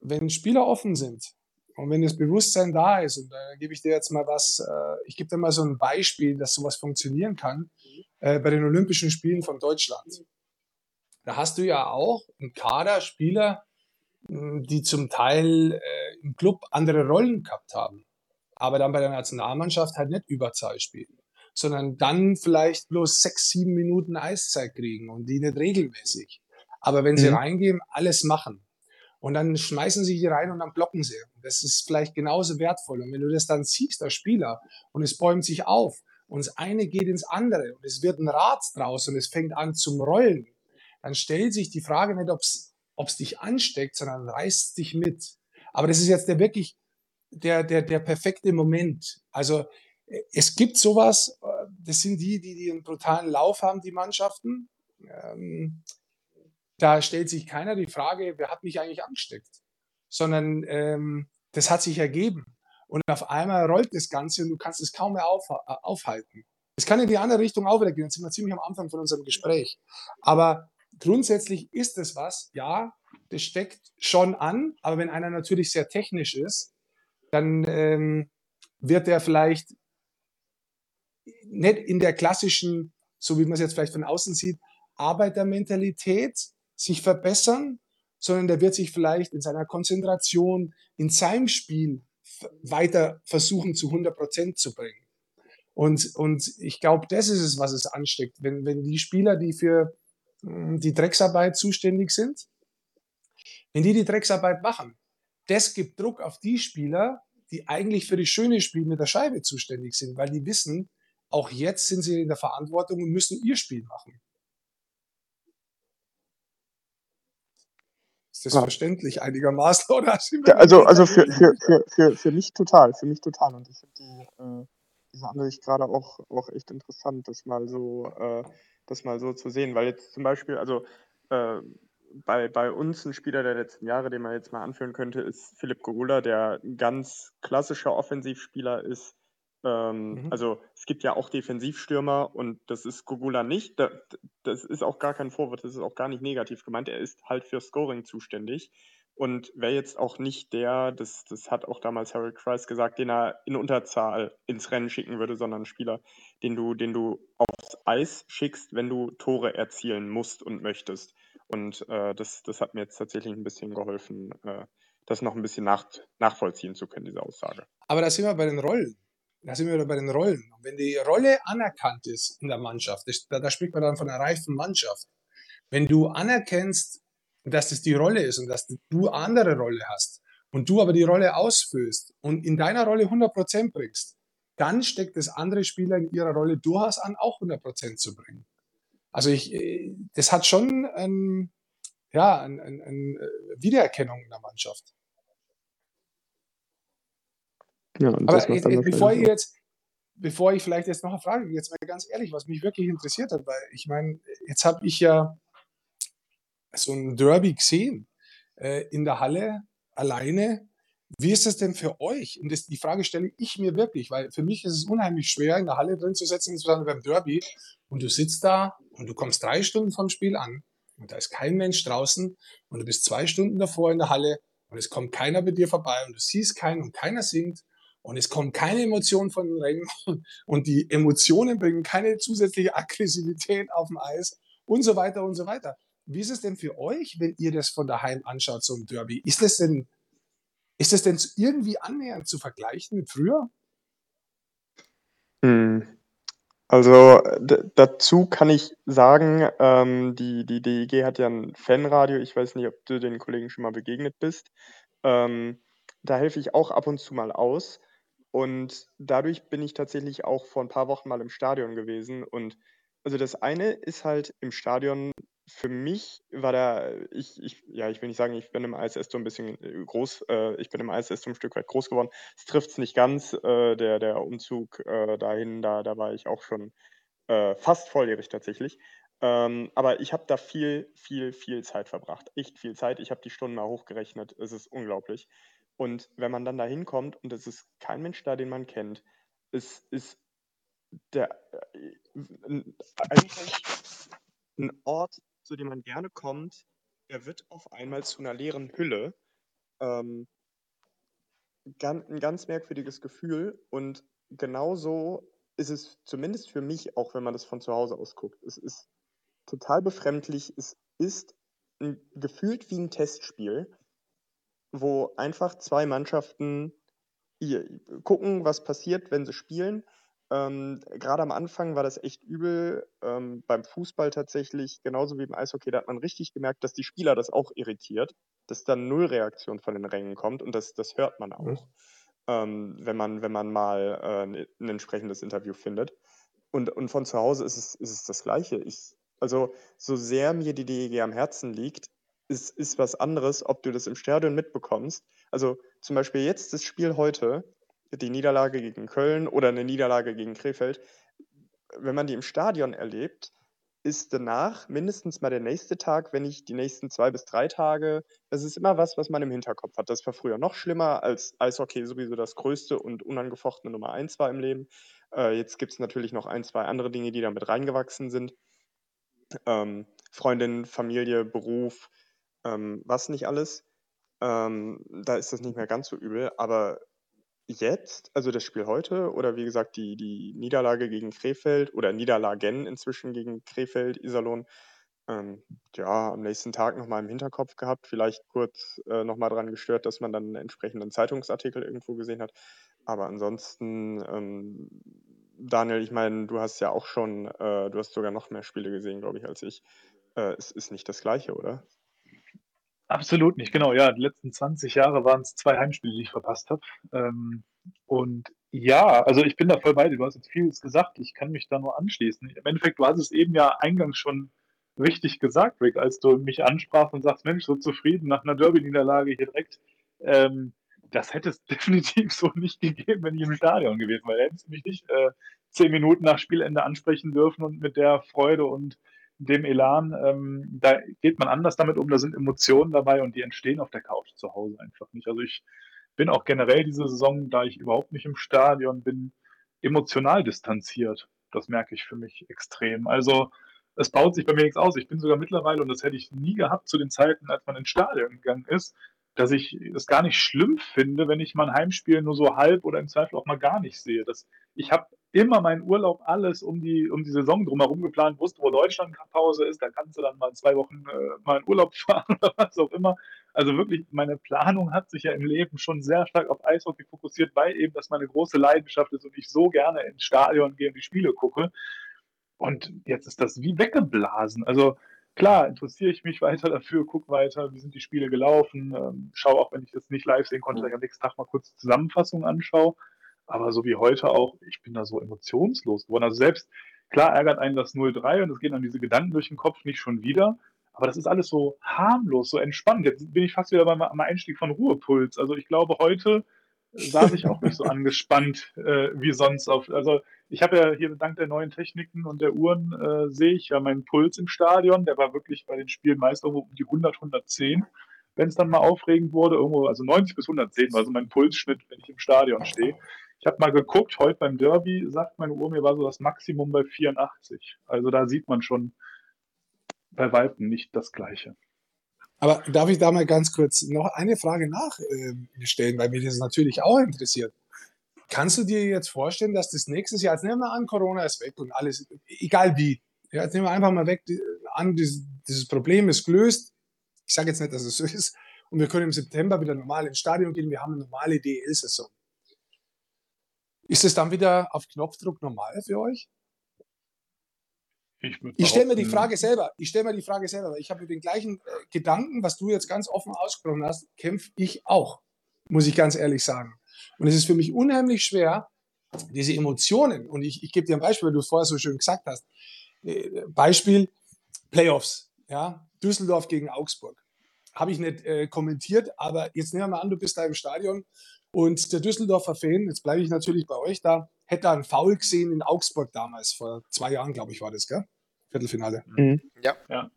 wenn Spieler offen sind und wenn das Bewusstsein da ist, und da gebe ich dir jetzt mal was, äh, ich gebe dir mal so ein Beispiel, dass sowas funktionieren kann, äh, bei den Olympischen Spielen von Deutschland. Da hast du ja auch einen Kader Spieler, die zum Teil äh, im Club andere Rollen gehabt haben aber dann bei der Nationalmannschaft halt nicht Überzahl spielen, sondern dann vielleicht bloß sechs, sieben Minuten Eiszeit kriegen und die nicht regelmäßig. Aber wenn sie mhm. reingehen, alles machen. Und dann schmeißen sie die rein und dann blocken sie. Das ist vielleicht genauso wertvoll. Und wenn du das dann siehst, der Spieler, und es bäumt sich auf und das eine geht ins andere und es wird ein Rad draus und es fängt an zum Rollen, dann stellt sich die Frage nicht, ob es dich ansteckt, sondern reißt dich mit. Aber das ist jetzt der wirklich der, der, der perfekte Moment. Also äh, es gibt sowas, äh, das sind die, die, die einen brutalen Lauf haben, die Mannschaften. Ähm, da stellt sich keiner die Frage, wer hat mich eigentlich angesteckt, sondern ähm, das hat sich ergeben. Und auf einmal rollt das Ganze und du kannst es kaum mehr auf, äh, aufhalten. Es kann in die andere Richtung auch wieder gehen. Jetzt sind wir ziemlich am Anfang von unserem Gespräch. Aber grundsätzlich ist es was, ja, das steckt schon an. Aber wenn einer natürlich sehr technisch ist, dann ähm, wird er vielleicht nicht in der klassischen, so wie man es jetzt vielleicht von außen sieht, Arbeitermentalität sich verbessern, sondern der wird sich vielleicht in seiner Konzentration, in seinem Spiel weiter versuchen zu 100 Prozent zu bringen. Und, und ich glaube, das ist es, was es ansteckt. Wenn, wenn die Spieler, die für hm, die Drecksarbeit zuständig sind, wenn die die Drecksarbeit machen, das gibt Druck auf die Spieler, die eigentlich für das schöne Spiel mit der Scheibe zuständig sind, weil die wissen, auch jetzt sind sie in der Verantwortung und müssen ihr Spiel machen. Ist das ja. verständlich einigermaßen? Oder? Ja, also also für, für, für, für, für mich total, für mich total. Und ich finde die, äh, diese Ansicht gerade auch, auch echt interessant, das mal so, äh, das mal so zu sehen. Weil jetzt zum Beispiel, also äh, bei, bei uns ein Spieler der letzten Jahre, den man jetzt mal anführen könnte, ist Philipp Gogula, der ein ganz klassischer Offensivspieler ist. Ähm, mhm. Also es gibt ja auch Defensivstürmer und das ist Gogula nicht. Das, das ist auch gar kein Vorwurf, das ist auch gar nicht negativ gemeint. Er ist halt für Scoring zuständig und wäre jetzt auch nicht der, das, das hat auch damals Harold Kreis gesagt, den er in Unterzahl ins Rennen schicken würde, sondern ein Spieler, den du, den du aufs Eis schickst, wenn du Tore erzielen musst und möchtest. Und äh, das, das hat mir jetzt tatsächlich ein bisschen geholfen, äh, das noch ein bisschen nach, nachvollziehen zu können, diese Aussage. Aber da sind wir bei den Rollen. Da sind wir wieder bei den Rollen. Und wenn die Rolle anerkannt ist in der Mannschaft, da, da spricht man dann von einer reifen Mannschaft. Wenn du anerkennst, dass das die Rolle ist und dass du andere Rolle hast und du aber die Rolle ausfüllst und in deiner Rolle 100% bringst, dann steckt das andere Spieler in ihrer Rolle durchaus an, auch 100% zu bringen. Also ich, äh, das hat schon ein, ja, eine ein, ein äh, Wiedererkennung in der Mannschaft. Ja, Aber jetzt, bevor ich jetzt, bevor ich vielleicht jetzt noch eine Frage, jetzt mal ganz ehrlich, was mich wirklich interessiert hat, weil ich meine, jetzt habe ich ja so ein Derby gesehen äh, in der Halle alleine. Wie ist es denn für euch? Und das, die Frage stelle ich mir wirklich, weil für mich ist es unheimlich schwer, in der Halle drin zu sitzen, insbesondere beim Derby. Und du sitzt da und du kommst drei Stunden vom Spiel an und da ist kein Mensch draußen und du bist zwei Stunden davor in der Halle und es kommt keiner bei dir vorbei und du siehst keinen und keiner singt und es kommt keine Emotion von den Rängen und die Emotionen bringen keine zusätzliche Aggressivität auf dem Eis und so weiter und so weiter. Wie ist es denn für euch, wenn ihr das von daheim anschaut, so ein Derby? Ist das denn, ist das denn irgendwie annähernd zu vergleichen mit früher? Hm. Also dazu kann ich sagen, ähm, die, die DEG hat ja ein Fanradio. Ich weiß nicht, ob du den Kollegen schon mal begegnet bist. Ähm, da helfe ich auch ab und zu mal aus. Und dadurch bin ich tatsächlich auch vor ein paar Wochen mal im Stadion gewesen. Und also das eine ist halt im Stadion, für mich war da, ich, ich, ja, ich will nicht sagen, ich bin im ISS so ein bisschen äh, groß, äh, ich bin im ISS so ein Stück weit groß geworden. Es trifft es nicht ganz, äh, der, der Umzug äh, dahin, da, da war ich auch schon äh, fast volljährig tatsächlich. Ähm, aber ich habe da viel, viel, viel Zeit verbracht. Echt viel Zeit. Ich habe die Stunden mal hochgerechnet. Es ist unglaublich. Und wenn man dann da hinkommt und es ist kein Mensch da, den man kennt, es ist der, äh, eigentlich ein Ort, zu dem man gerne kommt, der wird auf einmal zu einer leeren Hülle. Ähm, ein ganz merkwürdiges Gefühl. Und genauso ist es zumindest für mich, auch wenn man das von zu Hause aus guckt, es ist total befremdlich, es ist ein, gefühlt wie ein Testspiel wo einfach zwei Mannschaften gucken, was passiert, wenn sie spielen. Ähm, Gerade am Anfang war das echt übel. Ähm, beim Fußball tatsächlich, genauso wie im Eishockey, da hat man richtig gemerkt, dass die Spieler das auch irritiert, dass dann Nullreaktion von den Rängen kommt und das, das hört man auch, mhm. ähm, wenn, man, wenn man mal äh, ein entsprechendes Interview findet. Und, und von zu Hause ist es, ist es das Gleiche. Ich, also, so sehr mir die DEG am Herzen liegt, ist, ist was anderes, ob du das im Stadion mitbekommst. Also zum Beispiel jetzt das Spiel heute, die Niederlage gegen Köln oder eine Niederlage gegen Krefeld, wenn man die im Stadion erlebt, ist danach mindestens mal der nächste Tag, wenn nicht die nächsten zwei bis drei Tage. Das ist immer was, was man im Hinterkopf hat. Das war früher noch schlimmer, als Eishockey sowieso das größte und unangefochtene Nummer eins war im Leben. Äh, jetzt gibt es natürlich noch ein, zwei andere Dinge, die damit reingewachsen sind. Ähm, Freundin, Familie, Beruf, ähm, was nicht alles. Ähm, da ist das nicht mehr ganz so übel, aber jetzt, also das Spiel heute oder wie gesagt die, die Niederlage gegen Krefeld oder Niederlagen inzwischen gegen Krefeld, Iserlohn, ähm, ja, am nächsten Tag nochmal im Hinterkopf gehabt, vielleicht kurz äh, nochmal dran gestört, dass man dann einen entsprechenden Zeitungsartikel irgendwo gesehen hat. Aber ansonsten, ähm, Daniel, ich meine, du hast ja auch schon, äh, du hast sogar noch mehr Spiele gesehen, glaube ich, als ich. Äh, es ist nicht das Gleiche, oder? Absolut nicht, genau. Ja, die letzten 20 Jahre waren es zwei Heimspiele, die ich verpasst habe. Ähm, und ja, also ich bin da voll bei dir. Du hast jetzt vieles gesagt. Ich kann mich da nur anschließen. Im Endeffekt, du hast es eben ja eingangs schon richtig gesagt, Rick, als du mich ansprachst und sagst, Mensch, so zufrieden nach einer Derby-Niederlage hier direkt. Ähm, das hätte es definitiv so nicht gegeben, wenn ich im Stadion gewesen wäre. Hättest du mich nicht äh, zehn Minuten nach Spielende ansprechen dürfen und mit der Freude und dem Elan, ähm, da geht man anders damit um, da sind Emotionen dabei und die entstehen auf der Couch zu Hause einfach nicht. Also ich bin auch generell diese Saison, da ich überhaupt nicht im Stadion bin, emotional distanziert. Das merke ich für mich extrem. Also es baut sich bei mir nichts aus. Ich bin sogar mittlerweile, und das hätte ich nie gehabt zu den Zeiten, als man ins Stadion gegangen ist, dass ich es gar nicht schlimm finde, wenn ich mal ein Heimspiel nur so halb oder im Zweifel auch mal gar nicht sehe. Das, ich habe immer meinen Urlaub alles um die, um die Saison drumherum geplant, wusste, wo Deutschland Pause ist, da kannst du dann mal zwei Wochen äh, mal in Urlaub fahren oder was auch immer. Also wirklich, meine Planung hat sich ja im Leben schon sehr stark auf Eishockey fokussiert, weil eben das meine große Leidenschaft ist und ich so gerne ins Stadion gehe und die Spiele gucke. Und jetzt ist das wie weggeblasen. Also klar, interessiere ich mich weiter dafür, gucke weiter, wie sind die Spiele gelaufen, ähm, schaue auch, wenn ich das nicht live sehen konnte, ich am nächsten Tag mal kurz Zusammenfassung anschaue. Aber so wie heute auch, ich bin da so emotionslos geworden. Also selbst, klar ärgert einen das 0-3 und es gehen dann diese Gedanken durch den Kopf nicht schon wieder. Aber das ist alles so harmlos, so entspannt. Jetzt bin ich fast wieder beim, beim Einstieg von Ruhepuls. Also ich glaube, heute saß ich auch nicht so angespannt äh, wie sonst auf. Also ich habe ja hier dank der neuen Techniken und der Uhren äh, sehe ich ja meinen Puls im Stadion. Der war wirklich bei den Spielen meist irgendwo um die 100, 110. Wenn es dann mal aufregend wurde, irgendwo, also 90 bis 110 war so mein Pulsschnitt, wenn ich im Stadion stehe. Ich habe mal geguckt, heute beim Derby sagt meine Uhr, mir war so das Maximum bei 84. Also da sieht man schon bei Weitem nicht das Gleiche. Aber darf ich da mal ganz kurz noch eine Frage nachstellen, äh, weil mich das natürlich auch interessiert. Kannst du dir jetzt vorstellen, dass das nächstes Jahr, jetzt nehmen wir an, Corona ist weg und alles, egal wie, ja, jetzt nehmen wir einfach mal weg an, dieses, dieses Problem ist gelöst. Ich sage jetzt nicht, dass es so ist. Und wir können im September wieder normal ins Stadion gehen. Wir haben eine normale DL-Saison. Ist es dann wieder auf Knopfdruck normal für euch? Ich, ich stelle mir die Frage selber. Ich stelle mir die Frage selber, ich habe den gleichen äh, Gedanken, was du jetzt ganz offen ausgesprochen hast, kämpfe ich auch, muss ich ganz ehrlich sagen. Und es ist für mich unheimlich schwer, diese Emotionen, und ich, ich gebe dir ein Beispiel, weil du es vorher so schön gesagt hast. Äh, Beispiel Playoffs, ja, Düsseldorf gegen Augsburg. Habe ich nicht äh, kommentiert, aber jetzt nehmen wir mal an, du bist da im Stadion und der Düsseldorfer Fan, jetzt bleibe ich natürlich bei euch da, hätte einen Foul gesehen in Augsburg damals, vor zwei Jahren, glaube ich, war das, gell? Viertelfinale. Mhm. Ja. ja.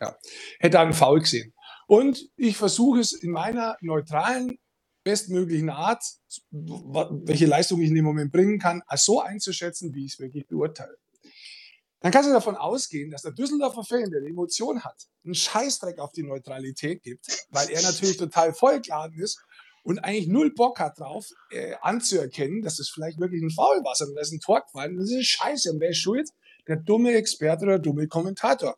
ja. Hätte einen Foul gesehen. Und ich versuche es in meiner neutralen, bestmöglichen Art, welche Leistung ich in dem Moment bringen kann, als so einzuschätzen, wie ich es wirklich beurteile. Dann kannst du davon ausgehen, dass der Düsseldorfer Fan, der eine Emotion hat, einen Scheißdreck auf die Neutralität gibt, weil er natürlich total vollgeladen ist und eigentlich null Bock hat drauf, äh, anzuerkennen, dass das vielleicht wirklich ein Foul war, sondern das ist ein Tor gefallen. Das ist scheiße. Und wer ist schuld? Der dumme Experte oder dumme Kommentator.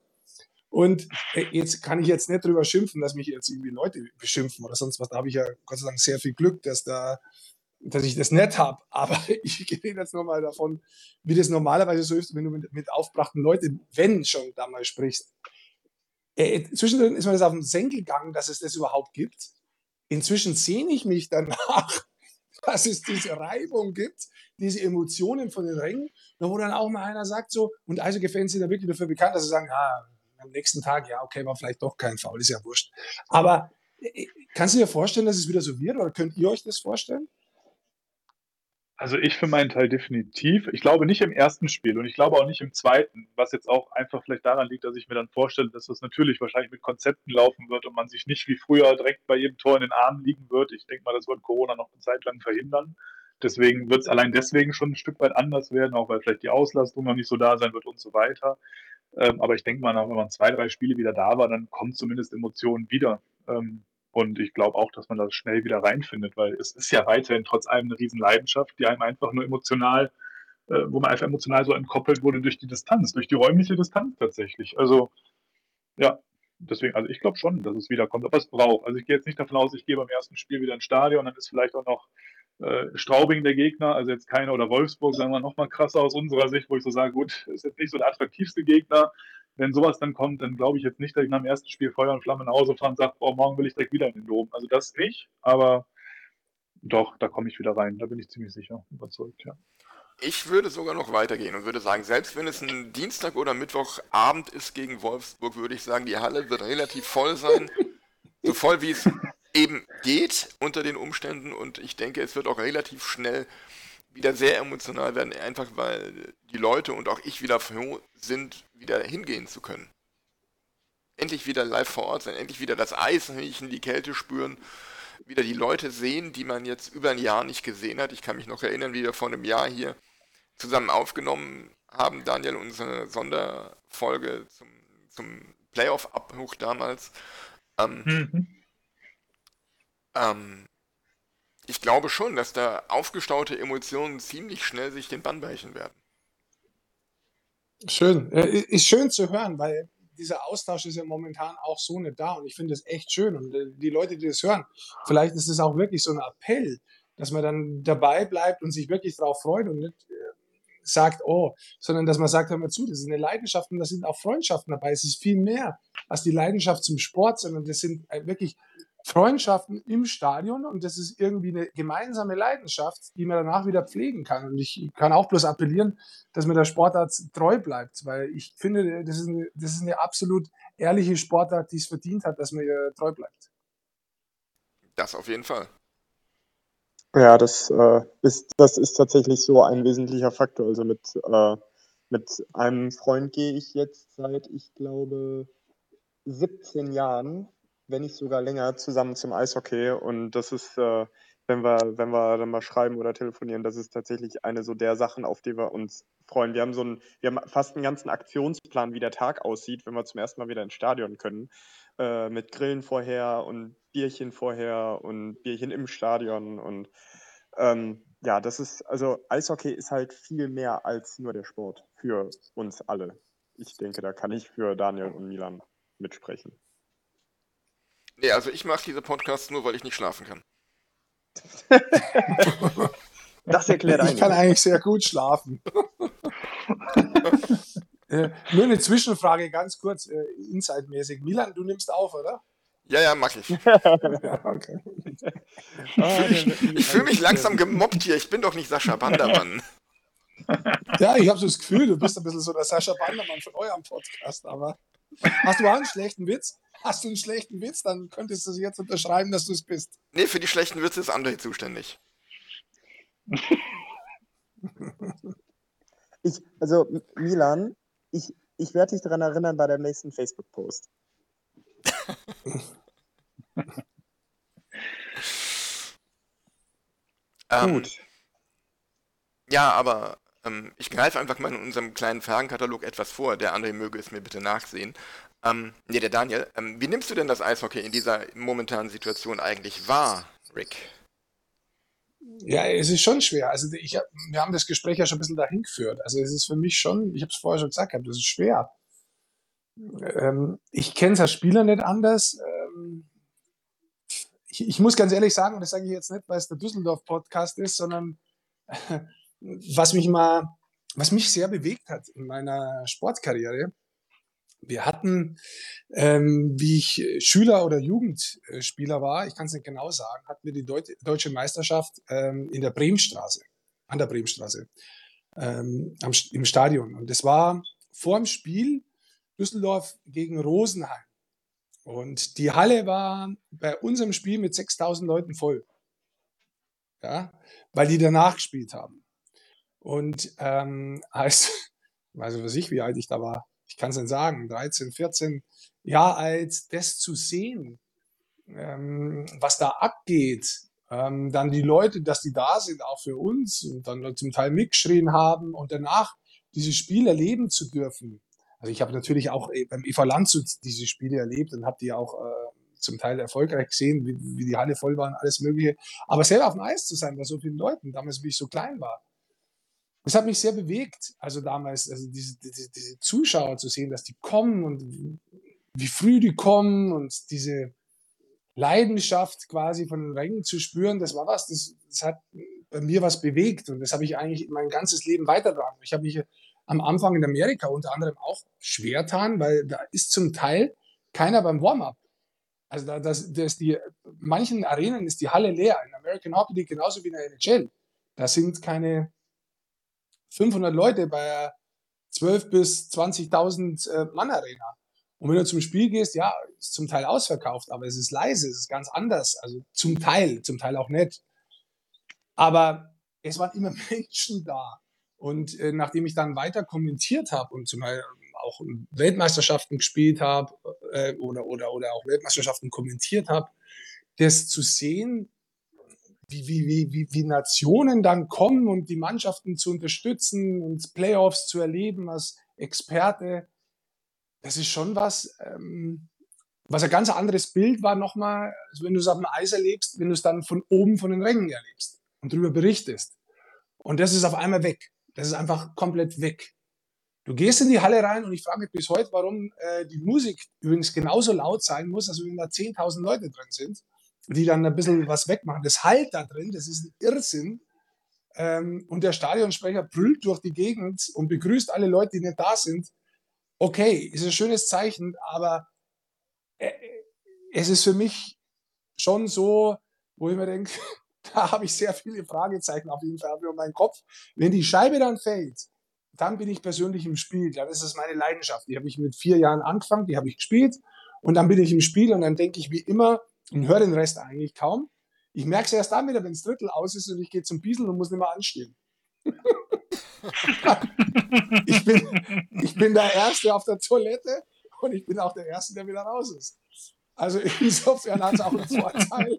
Und äh, jetzt kann ich jetzt nicht drüber schimpfen, dass mich jetzt irgendwie Leute beschimpfen oder sonst was. Da habe ich ja Gott sei Dank sehr viel Glück, dass da dass ich das nicht habe. Aber ich rede jetzt nochmal davon, wie das normalerweise so ist, wenn du mit, mit aufbrachten Leuten, wenn schon da mal sprichst. Äh, zwischendrin ist mir das auf den Senkel gegangen, dass es das überhaupt gibt. Inzwischen sehne ich mich danach, dass es diese Reibung gibt, diese Emotionen von den Rängen, wo dann auch mal einer sagt so, und Eishockey-Fans sind ja wirklich dafür bekannt, dass sie sagen, ah, am nächsten Tag, ja, okay, war vielleicht doch kein Foul, ist ja wurscht. Aber äh, kannst du dir vorstellen, dass es wieder so wird, oder könnt ihr euch das vorstellen? Also ich für meinen Teil definitiv. Ich glaube nicht im ersten Spiel und ich glaube auch nicht im zweiten, was jetzt auch einfach vielleicht daran liegt, dass ich mir dann vorstelle, dass das natürlich wahrscheinlich mit Konzepten laufen wird und man sich nicht wie früher direkt bei jedem Tor in den Armen liegen wird. Ich denke mal, das wird Corona noch eine Zeit lang verhindern. Deswegen wird es allein deswegen schon ein Stück weit anders werden, auch weil vielleicht die Auslastung noch nicht so da sein wird und so weiter. Ähm, aber ich denke mal, wenn man zwei, drei Spiele wieder da war, dann kommen zumindest Emotionen wieder. Ähm, Und ich glaube auch, dass man da schnell wieder reinfindet, weil es ist ja weiterhin trotz allem eine Riesenleidenschaft, die einem einfach nur emotional, äh, wo man einfach emotional so entkoppelt wurde durch die Distanz, durch die räumliche Distanz tatsächlich. Also, ja, deswegen, also ich glaube schon, dass es wiederkommt, aber es braucht. Also ich gehe jetzt nicht davon aus, ich gehe beim ersten Spiel wieder ins Stadion, dann ist vielleicht auch noch äh, Straubing der Gegner, also jetzt keiner oder Wolfsburg, sagen wir noch mal krasser aus unserer Sicht, wo ich so sage, gut, ist jetzt nicht so der attraktivste Gegner, wenn sowas dann kommt, dann glaube ich jetzt nicht, dass ich nach dem ersten Spiel Feuer und Flamme nach Hause fahre und sage, oh, morgen will ich direkt wieder in den Dom. Also das nicht, aber doch, da komme ich wieder rein, da bin ich ziemlich sicher, überzeugt, ja. Ich würde sogar noch weitergehen und würde sagen, selbst wenn es ein Dienstag oder Mittwochabend ist gegen Wolfsburg, würde ich sagen, die Halle wird relativ voll sein. so voll wie es eben geht unter den Umständen und ich denke, es wird auch relativ schnell wieder sehr emotional werden, einfach weil die Leute und auch ich wieder froh sind, wieder hingehen zu können. Endlich wieder live vor Ort sein, endlich wieder das Eis riechen, die Kälte spüren, wieder die Leute sehen, die man jetzt über ein Jahr nicht gesehen hat. Ich kann mich noch erinnern, wie wir vor einem Jahr hier zusammen aufgenommen haben, Daniel, unsere Sonderfolge zum, zum Playoff-Abbruch damals. Ähm, mhm. Ähm, ich glaube schon, dass da aufgestaute Emotionen ziemlich schnell sich den Bann weichen werden. Schön. Äh, ist schön zu hören, weil dieser Austausch ist ja momentan auch so nicht da und ich finde es echt schön. Und äh, die Leute, die das hören, vielleicht ist es auch wirklich so ein Appell, dass man dann dabei bleibt und sich wirklich darauf freut und nicht äh, sagt, oh, sondern dass man sagt, hör mal zu, das ist eine Leidenschaft und da sind auch Freundschaften dabei. Es ist viel mehr als die Leidenschaft zum Sport, sondern das sind wirklich Freundschaften im Stadion und das ist irgendwie eine gemeinsame Leidenschaft, die man danach wieder pflegen kann. Und ich kann auch bloß appellieren, dass man der Sportart treu bleibt, weil ich finde, das ist eine, das ist eine absolut ehrliche Sportart, die es verdient hat, dass man ihr treu bleibt. Das auf jeden Fall. Ja, das, äh, ist, das ist tatsächlich so ein wesentlicher Faktor. Also mit, äh, mit einem Freund gehe ich jetzt seit, ich glaube, 17 Jahren wenn nicht sogar länger, zusammen zum Eishockey. Und das ist, äh, wenn wir, wenn wir dann mal schreiben oder telefonieren, das ist tatsächlich eine so der Sachen, auf die wir uns freuen. Wir haben so einen, wir haben fast einen ganzen Aktionsplan, wie der Tag aussieht, wenn wir zum ersten Mal wieder ins Stadion können. Äh, mit Grillen vorher und Bierchen vorher und Bierchen im Stadion. Und ähm, ja, das ist, also Eishockey ist halt viel mehr als nur der Sport für uns alle. Ich denke, da kann ich für Daniel und Milan mitsprechen. Nee, also ich mache diese Podcasts nur, weil ich nicht schlafen kann. das erklärt eigentlich. Ich kann eigentlich sehr gut schlafen. äh, nur eine Zwischenfrage, ganz kurz, äh, inside-mäßig. Milan, du nimmst auf, oder? Ja, ja, mach ich. ja, okay. ich fühle mich langsam gemobbt hier. Ich bin doch nicht Sascha Bandermann. Ja, ich habe so das Gefühl, du bist ein bisschen so der Sascha Bandermann von eurem Podcast, aber hast du auch einen schlechten Witz? Hast du einen schlechten Witz, dann könntest du jetzt unterschreiben, dass du es bist. Nee, für die schlechten Witze ist André zuständig. ich, also, Milan, ich, ich werde dich daran erinnern bei deinem nächsten Facebook-Post. ähm, Gut. Ja, aber ähm, ich greife einfach mal in unserem kleinen Fragenkatalog etwas vor. Der André möge es mir bitte nachsehen. Ähm, nee, der Daniel, ähm, wie nimmst du denn das Eishockey in dieser momentanen Situation eigentlich wahr, Rick? Ja, es ist schon schwer. Also ich wir haben das Gespräch ja schon ein bisschen dahin geführt. Also es ist für mich schon, ich habe es vorher schon gesagt, das ist schwer. Ähm, ich kenne es als Spieler nicht anders. Ähm, ich, ich, muss ganz ehrlich sagen, und das sage ich jetzt nicht, weil es der Düsseldorf-Podcast ist, sondern was mich mal, was mich sehr bewegt hat in meiner Sportkarriere, wir hatten, ähm, wie ich Schüler oder Jugendspieler war, ich kann es nicht genau sagen, hatten wir die Deut deutsche Meisterschaft ähm, in der Bremenstraße, an der Bremenstraße, ähm, am, im Stadion. Und das war vor dem Spiel Düsseldorf gegen Rosenheim. Und die Halle war bei unserem Spiel mit 6000 Leuten voll. Ja, weil die danach gespielt haben. Und ähm, als, weiß ich was ich, wie alt ich da war, ich kann es nicht sagen, 13, 14 Jahre alt, das zu sehen, ähm, was da abgeht, ähm, dann die Leute, dass die da sind, auch für uns und dann zum Teil mitgeschrien haben und danach dieses Spiel erleben zu dürfen. Also ich habe natürlich auch äh, beim Eva Landshut diese Spiele erlebt und habe die auch äh, zum Teil erfolgreich gesehen, wie, wie die Halle voll war und alles Mögliche. Aber selber auf dem Eis zu sein bei so vielen Leuten, damals, wie ich so klein war, das hat mich sehr bewegt. Also damals, also diese, diese, diese Zuschauer zu sehen, dass die kommen und wie früh die kommen und diese Leidenschaft quasi von den Rängen zu spüren, das war was, das, das hat bei mir was bewegt und das habe ich eigentlich mein ganzes Leben weitergetragen. Ich habe mich am Anfang in Amerika unter anderem auch schwer getan, weil da ist zum Teil keiner beim Warm-up. Also da, das, das die, manchen Arenen ist die Halle leer. In American Hockey League genauso wie in der NHL. Da sind keine 500 Leute bei einer 12.000 bis 20.000 äh, Mann Arena. Und wenn du zum Spiel gehst, ja, ist zum Teil ausverkauft, aber es ist leise, es ist ganz anders. Also zum Teil, zum Teil auch nicht. Aber es waren immer Menschen da. Und äh, nachdem ich dann weiter kommentiert habe und zum Beispiel auch Weltmeisterschaften gespielt habe äh, oder, oder, oder auch Weltmeisterschaften kommentiert habe, das zu sehen, wie, wie, wie, wie, Nationen dann kommen und die Mannschaften zu unterstützen und Playoffs zu erleben als Experte, das ist schon was, ähm, was ein ganz anderes Bild war nochmal, wenn du es auf dem Eis erlebst, wenn du es dann von oben von den Rängen erlebst und darüber berichtest. Und das ist auf einmal weg. Das ist einfach komplett weg. Du gehst in die Halle rein und ich frage mich bis heute, warum äh, die Musik übrigens genauso laut sein muss, als wenn da 10.000 Leute drin sind, die dann ein bisschen was wegmachen. Das halt da drin, das ist ein Irrsinn. Ähm, und der Stadionsprecher brüllt durch die Gegend und begrüßt alle Leute, die nicht da sind. Okay, ist ein schönes Zeichen, aber äh, es ist für mich schon so, wo ich mir denke, da habe ich sehr viele Fragezeichen auf jeden Fall über meinen Kopf. Wenn die Scheibe dann fällt, dann bin ich persönlich im Spiel. Dann ist es meine Leidenschaft. Die habe ich mit vier Jahren angefangen, die habe ich gespielt. Und dann bin ich im Spiel und dann denke ich wie immer und höre den Rest eigentlich kaum. Ich merke es erst dann wieder, wenn das Drittel aus ist und ich gehe zum Biesel und muss nicht mehr anstehen. ich, bin, ich bin der Erste auf der Toilette und ich bin auch der Erste, der wieder raus ist. Also insofern hat es auch einen Vorteil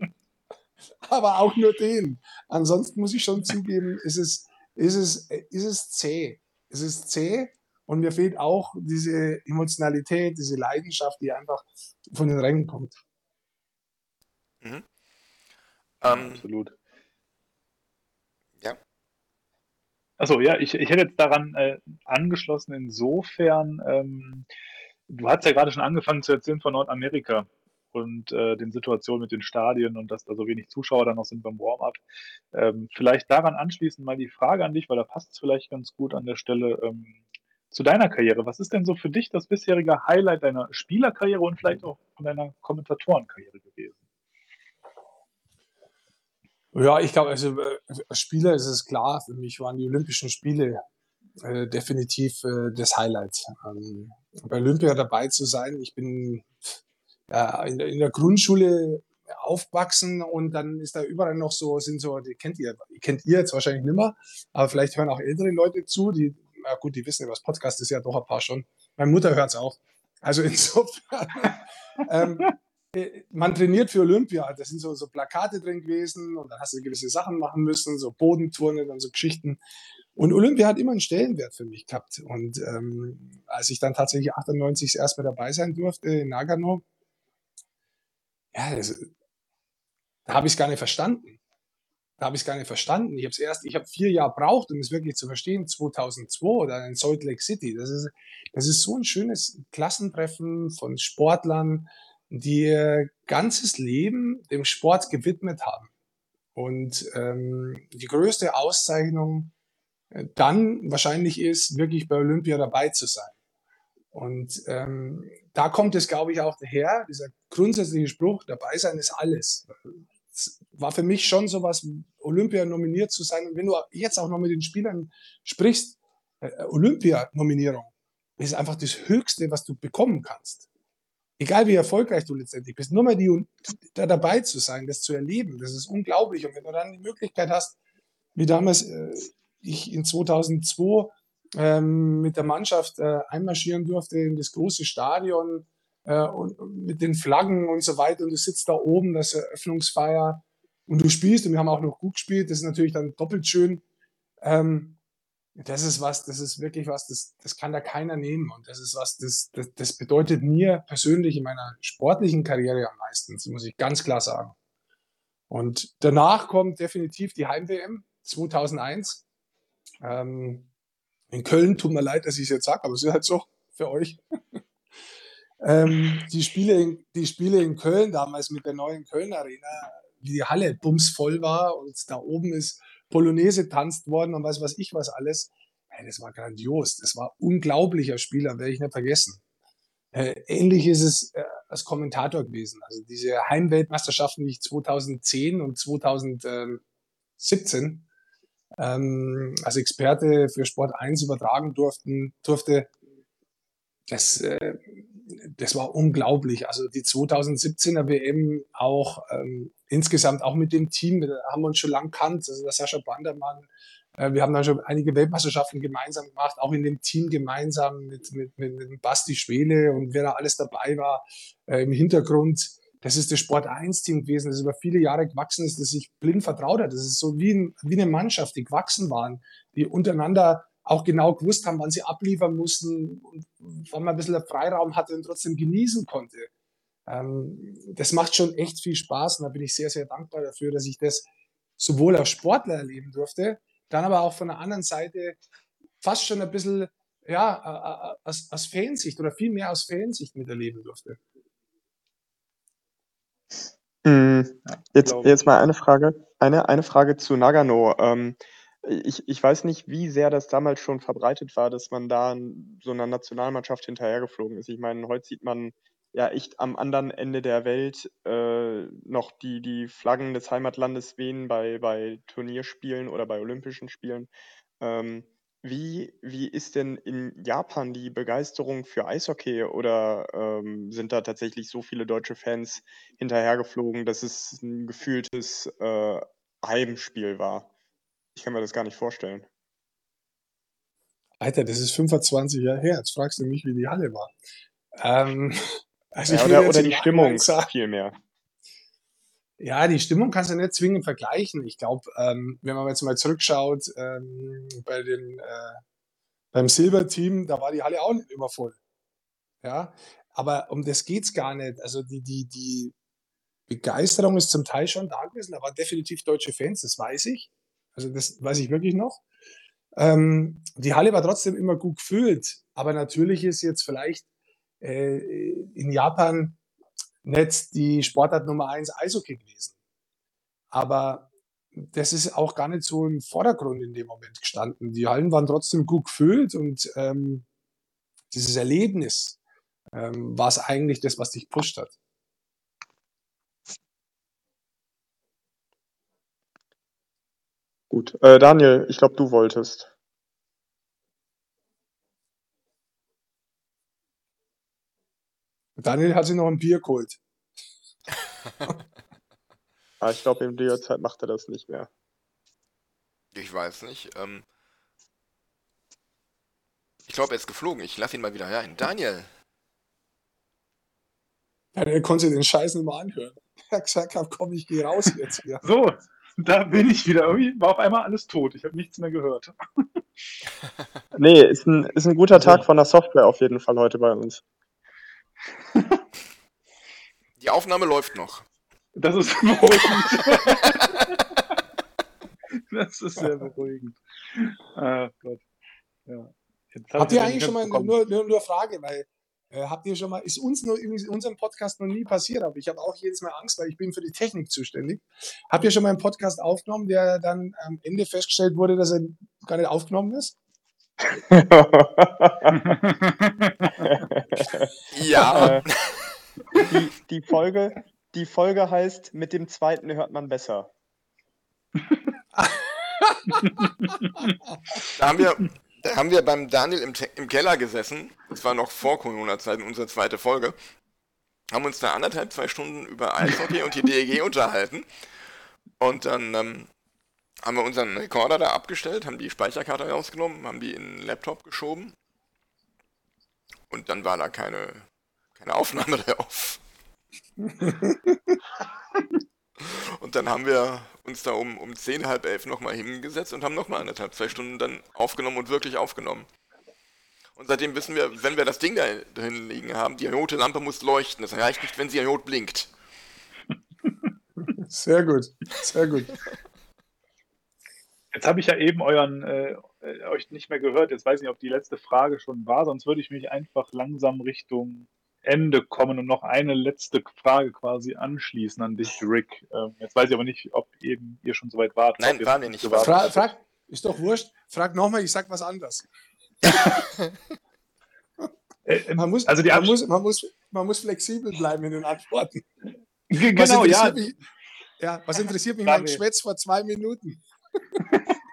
aber auch nur den. Ansonsten muss ich schon zugeben, ist es, ist es, ist es zäh. Es ist zäh und mir fehlt auch diese Emotionalität, diese Leidenschaft, die einfach von den Rängen kommt. Mhm. Ähm, Absolut. Ja. Achso, ja, ich, ich hätte jetzt daran äh, angeschlossen, insofern, ähm, du hast ja gerade schon angefangen zu erzählen von Nordamerika und äh, den Situationen mit den Stadien und dass da so wenig Zuschauer dann noch sind beim Warm-up. Ähm, vielleicht daran anschließend mal die Frage an dich, weil da passt es vielleicht ganz gut an der Stelle ähm, zu deiner Karriere. Was ist denn so für dich das bisherige Highlight deiner Spielerkarriere und vielleicht auch von deiner Kommentatorenkarriere gewesen? Ja, ich glaube, also äh, als Spieler ist es klar, für mich waren die Olympischen Spiele äh, definitiv äh, das Highlight. Ähm, bei Olympia dabei zu sein, ich bin äh, in, der, in der Grundschule aufwachsen und dann ist da überall noch so, sind so, die kennt ihr, kennt ihr jetzt wahrscheinlich nicht mehr, aber vielleicht hören auch ältere Leute zu, die, na gut, die wissen was Podcast ist ja doch ein paar schon. Meine Mutter hört es auch. Also insofern, ähm, äh, man trainiert für Olympia, da sind so, so Plakate drin gewesen und dann hast du gewisse Sachen machen müssen, so Bodenturnen und so Geschichten. Und Olympia hat immer einen Stellenwert für mich gehabt. Und ähm, als ich dann tatsächlich 98 erst mal dabei sein durfte in Nagano, ja, das, da habe ich es gar nicht verstanden. Da habe ich es gar nicht verstanden. Ich habe es erst, ich habe vier Jahre braucht, um es wirklich zu verstehen, 2002 oder in Salt Lake City. Das ist, das ist so ein schönes Klassentreffen von Sportlern, die ihr ganzes Leben dem Sport gewidmet haben. Und ähm, die größte Auszeichnung äh, dann wahrscheinlich ist, wirklich bei Olympia dabei zu sein. Und ähm, da kommt es, glaube ich, auch daher, dieser grundsätzliche Spruch, dabei sein ist alles. Das war für mich schon so was, Olympia nominiert zu sein. Und wenn du jetzt auch noch mit den Spielern sprichst, äh, Olympia-Nominierung ist einfach das Höchste, was du bekommen kannst. Egal wie erfolgreich du letztendlich bist, nur mal die, da dabei zu sein, das zu erleben, das ist unglaublich. Und wenn du dann die Möglichkeit hast, wie damals äh, ich in 2002 ähm, mit der Mannschaft äh, einmarschieren durfte in das große Stadion äh, und mit den Flaggen und so weiter. Und du sitzt da oben, das Eröffnungsfeier und du spielst und wir haben auch noch gut gespielt. Das ist natürlich dann doppelt schön. Ähm, das ist was, das ist wirklich was, das, das kann da keiner nehmen. Und das ist was, das, das, das bedeutet mir persönlich in meiner sportlichen Karriere am meisten. Das muss ich ganz klar sagen. Und danach kommt definitiv die Heim-WM 2001. Ähm, in Köln, tut mir leid, dass ich es jetzt sage, aber es ist halt so für euch. ähm, die, Spiele in, die Spiele in Köln damals mit der neuen Köln Arena, wie die Halle bumsvoll war und da oben ist Polonaise tanzt worden und weiß was ich was alles. Hey, das war grandios. Das war unglaublicher Spieler, werde ich nicht vergessen. Äh, ähnlich ist es äh, als Kommentator gewesen. Also diese Heimweltmeisterschaften, die ich 2010 und 2017 ähm, als Experte für Sport 1 übertragen durften, durfte, das, äh, das war unglaublich. Also die 2017er WM auch ähm, insgesamt auch mit dem Team, da haben wir uns schon lang kannt, also der Sascha Bandermann, äh, wir haben dann schon einige Weltmeisterschaften gemeinsam gemacht, auch in dem Team gemeinsam mit, mit, mit, Basti Schwele und wer da alles dabei war äh, im Hintergrund. Das ist das Sport 1-Team gewesen, das über viele Jahre gewachsen ist, das sich blind vertraut hat. Das ist so wie, ein, wie eine Mannschaft, die gewachsen waren, die untereinander auch genau gewusst haben, wann sie abliefern mussten und wann man ein bisschen Freiraum hatte und trotzdem genießen konnte. Ähm, das macht schon echt viel Spaß und da bin ich sehr, sehr dankbar dafür, dass ich das sowohl als Sportler erleben durfte, dann aber auch von der anderen Seite fast schon ein bisschen ja, aus, aus Fansicht oder viel mehr aus Fansicht miterleben durfte. Mhm. Jetzt, jetzt mal eine Frage, eine, eine Frage zu Nagano. Ähm, ich, ich weiß nicht, wie sehr das damals schon verbreitet war, dass man da so einer Nationalmannschaft hinterhergeflogen ist. Ich meine, heute sieht man ja echt am anderen Ende der Welt äh, noch die, die Flaggen des Heimatlandes wehen bei, bei Turnierspielen oder bei Olympischen Spielen. Ähm, wie, wie ist denn in Japan die Begeisterung für Eishockey oder ähm, sind da tatsächlich so viele deutsche Fans hinterhergeflogen, dass es ein gefühltes äh, Heimspiel war? Ich kann mir das gar nicht vorstellen. Alter, das ist 25 Jahre her. Jetzt fragst du mich, wie die Halle war. Ähm, also ja, oder, oder die Stimmung vielmehr. Ja, die Stimmung kannst du nicht zwingend vergleichen. Ich glaube, ähm, wenn man jetzt mal zurückschaut, ähm, bei den, äh, beim Silber-Team, da war die Halle auch nicht immer voll. Ja, aber um das geht es gar nicht. Also die, die, die Begeisterung ist zum Teil schon da gewesen. Da waren definitiv deutsche Fans, das weiß ich. Also das weiß ich wirklich noch. Ähm, die Halle war trotzdem immer gut gefüllt. Aber natürlich ist jetzt vielleicht äh, in Japan nicht die Sportart Nummer eins Eishockey gewesen. Aber das ist auch gar nicht so im Vordergrund in dem Moment gestanden. Die Hallen waren trotzdem gut gefüllt und ähm, dieses Erlebnis ähm, war es eigentlich das, was dich pusht hat. Gut, äh, Daniel, ich glaube, du wolltest. Daniel hat sich noch ein Bier geholt. ah, ich glaube, in der Zeit macht er das nicht mehr. Ich weiß nicht. Ähm ich glaube, er ist geflogen. Ich lasse ihn mal wieder rein. Daniel. Ja, der konnte den Scheiß nicht mehr anhören. Er hat gesagt, komm, ich gehe raus jetzt hier. So, da bin ich wieder. Irgendwie war auf einmal alles tot. Ich habe nichts mehr gehört. nee, ist ein, ist ein guter Tag von der Software auf jeden Fall heute bei uns. Die Aufnahme läuft noch. Das ist beruhigend. das ist sehr beruhigend. Ah, Gott. Ja. Habt ihr eigentlich schon mal nur, nur, nur Frage, weil äh, habt ihr schon mal, ist uns nur in unserem Podcast noch nie passiert, aber ich habe auch jedes Mal Angst, weil ich bin für die Technik zuständig. Habt ihr schon mal einen Podcast aufgenommen, der dann am Ende festgestellt wurde, dass er gar nicht aufgenommen ist? ja. Äh, die, die, Folge, die Folge heißt, mit dem zweiten hört man besser. da, haben wir, da haben wir beim Daniel im, im Keller gesessen. Das war noch vor Corona-Zeiten, unsere zweite Folge. Haben uns da anderthalb, zwei Stunden über Eishockey und die DEG unterhalten. Und dann ähm, haben wir unseren Rekorder da abgestellt, haben die Speicherkarte rausgenommen, haben die in den Laptop geschoben. Und dann war da keine, keine Aufnahme drauf. Und dann haben wir uns da um, um 10, halb elf nochmal hingesetzt und haben nochmal anderthalb, zwei Stunden dann aufgenommen und wirklich aufgenommen. Und seitdem wissen wir, wenn wir das Ding da drin liegen haben, die rote Lampe muss leuchten. Das reicht nicht, wenn sie rot blinkt. Sehr gut, sehr gut. Jetzt habe ich ja eben euren, äh, äh, euch nicht mehr gehört. Jetzt weiß ich nicht, ob die letzte Frage schon war. Sonst würde ich mich einfach langsam Richtung Ende kommen und noch eine letzte Frage quasi anschließen an dich, Rick. Ähm, jetzt weiß ich aber nicht, ob eben ihr schon soweit wart. Nein, waren wir nicht. gewartet Fra habt. frag, ist doch wurscht. Frag nochmal, ich sag was anderes. Äh, ähm, Man muss, also die man, muss, man, muss, man muss flexibel bleiben in den Antworten. G- Was Genau, ja. Mich, ja, was interessiert mich mein Geschwätz vor zwei Minuten?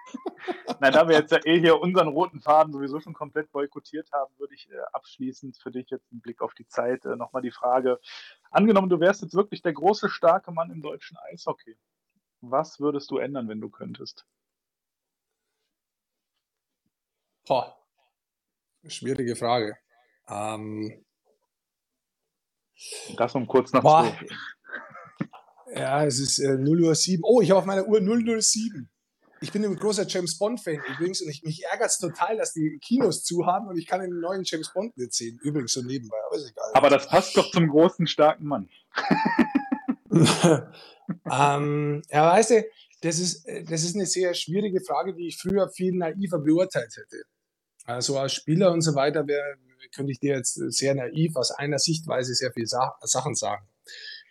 Nein, da wir jetzt ja eh hier unseren roten Faden sowieso schon komplett boykottiert haben, würde ich äh, abschließend für dich jetzt einen Blick auf die Zeit äh, nochmal die Frage. Angenommen, du wärst jetzt wirklich der große, starke Mann im deutschen Eishockey. Was würdest du ändern, wenn du könntest? Boah. Schwierige Frage. Ähm, Das um kurz nach Boah. ja, es ist äh, 0 Uhr 7. Oh, ich habe auf meiner Uhr 007. Ich bin ein großer James Bond-Fan übrigens und ich, mich ärgert es total, dass die Kinos zu haben und ich kann den neuen James Bond nicht sehen. Übrigens so nebenbei, aber ist egal. Aber das passt doch zum großen, starken Mann. ähm, ja, weißt du, das ist, das ist eine sehr schwierige Frage, die ich früher viel naiver beurteilt hätte. Also als Spieler und so weiter wär, könnte ich dir jetzt sehr naiv aus einer Sichtweise sehr viele Sa Sachen sagen.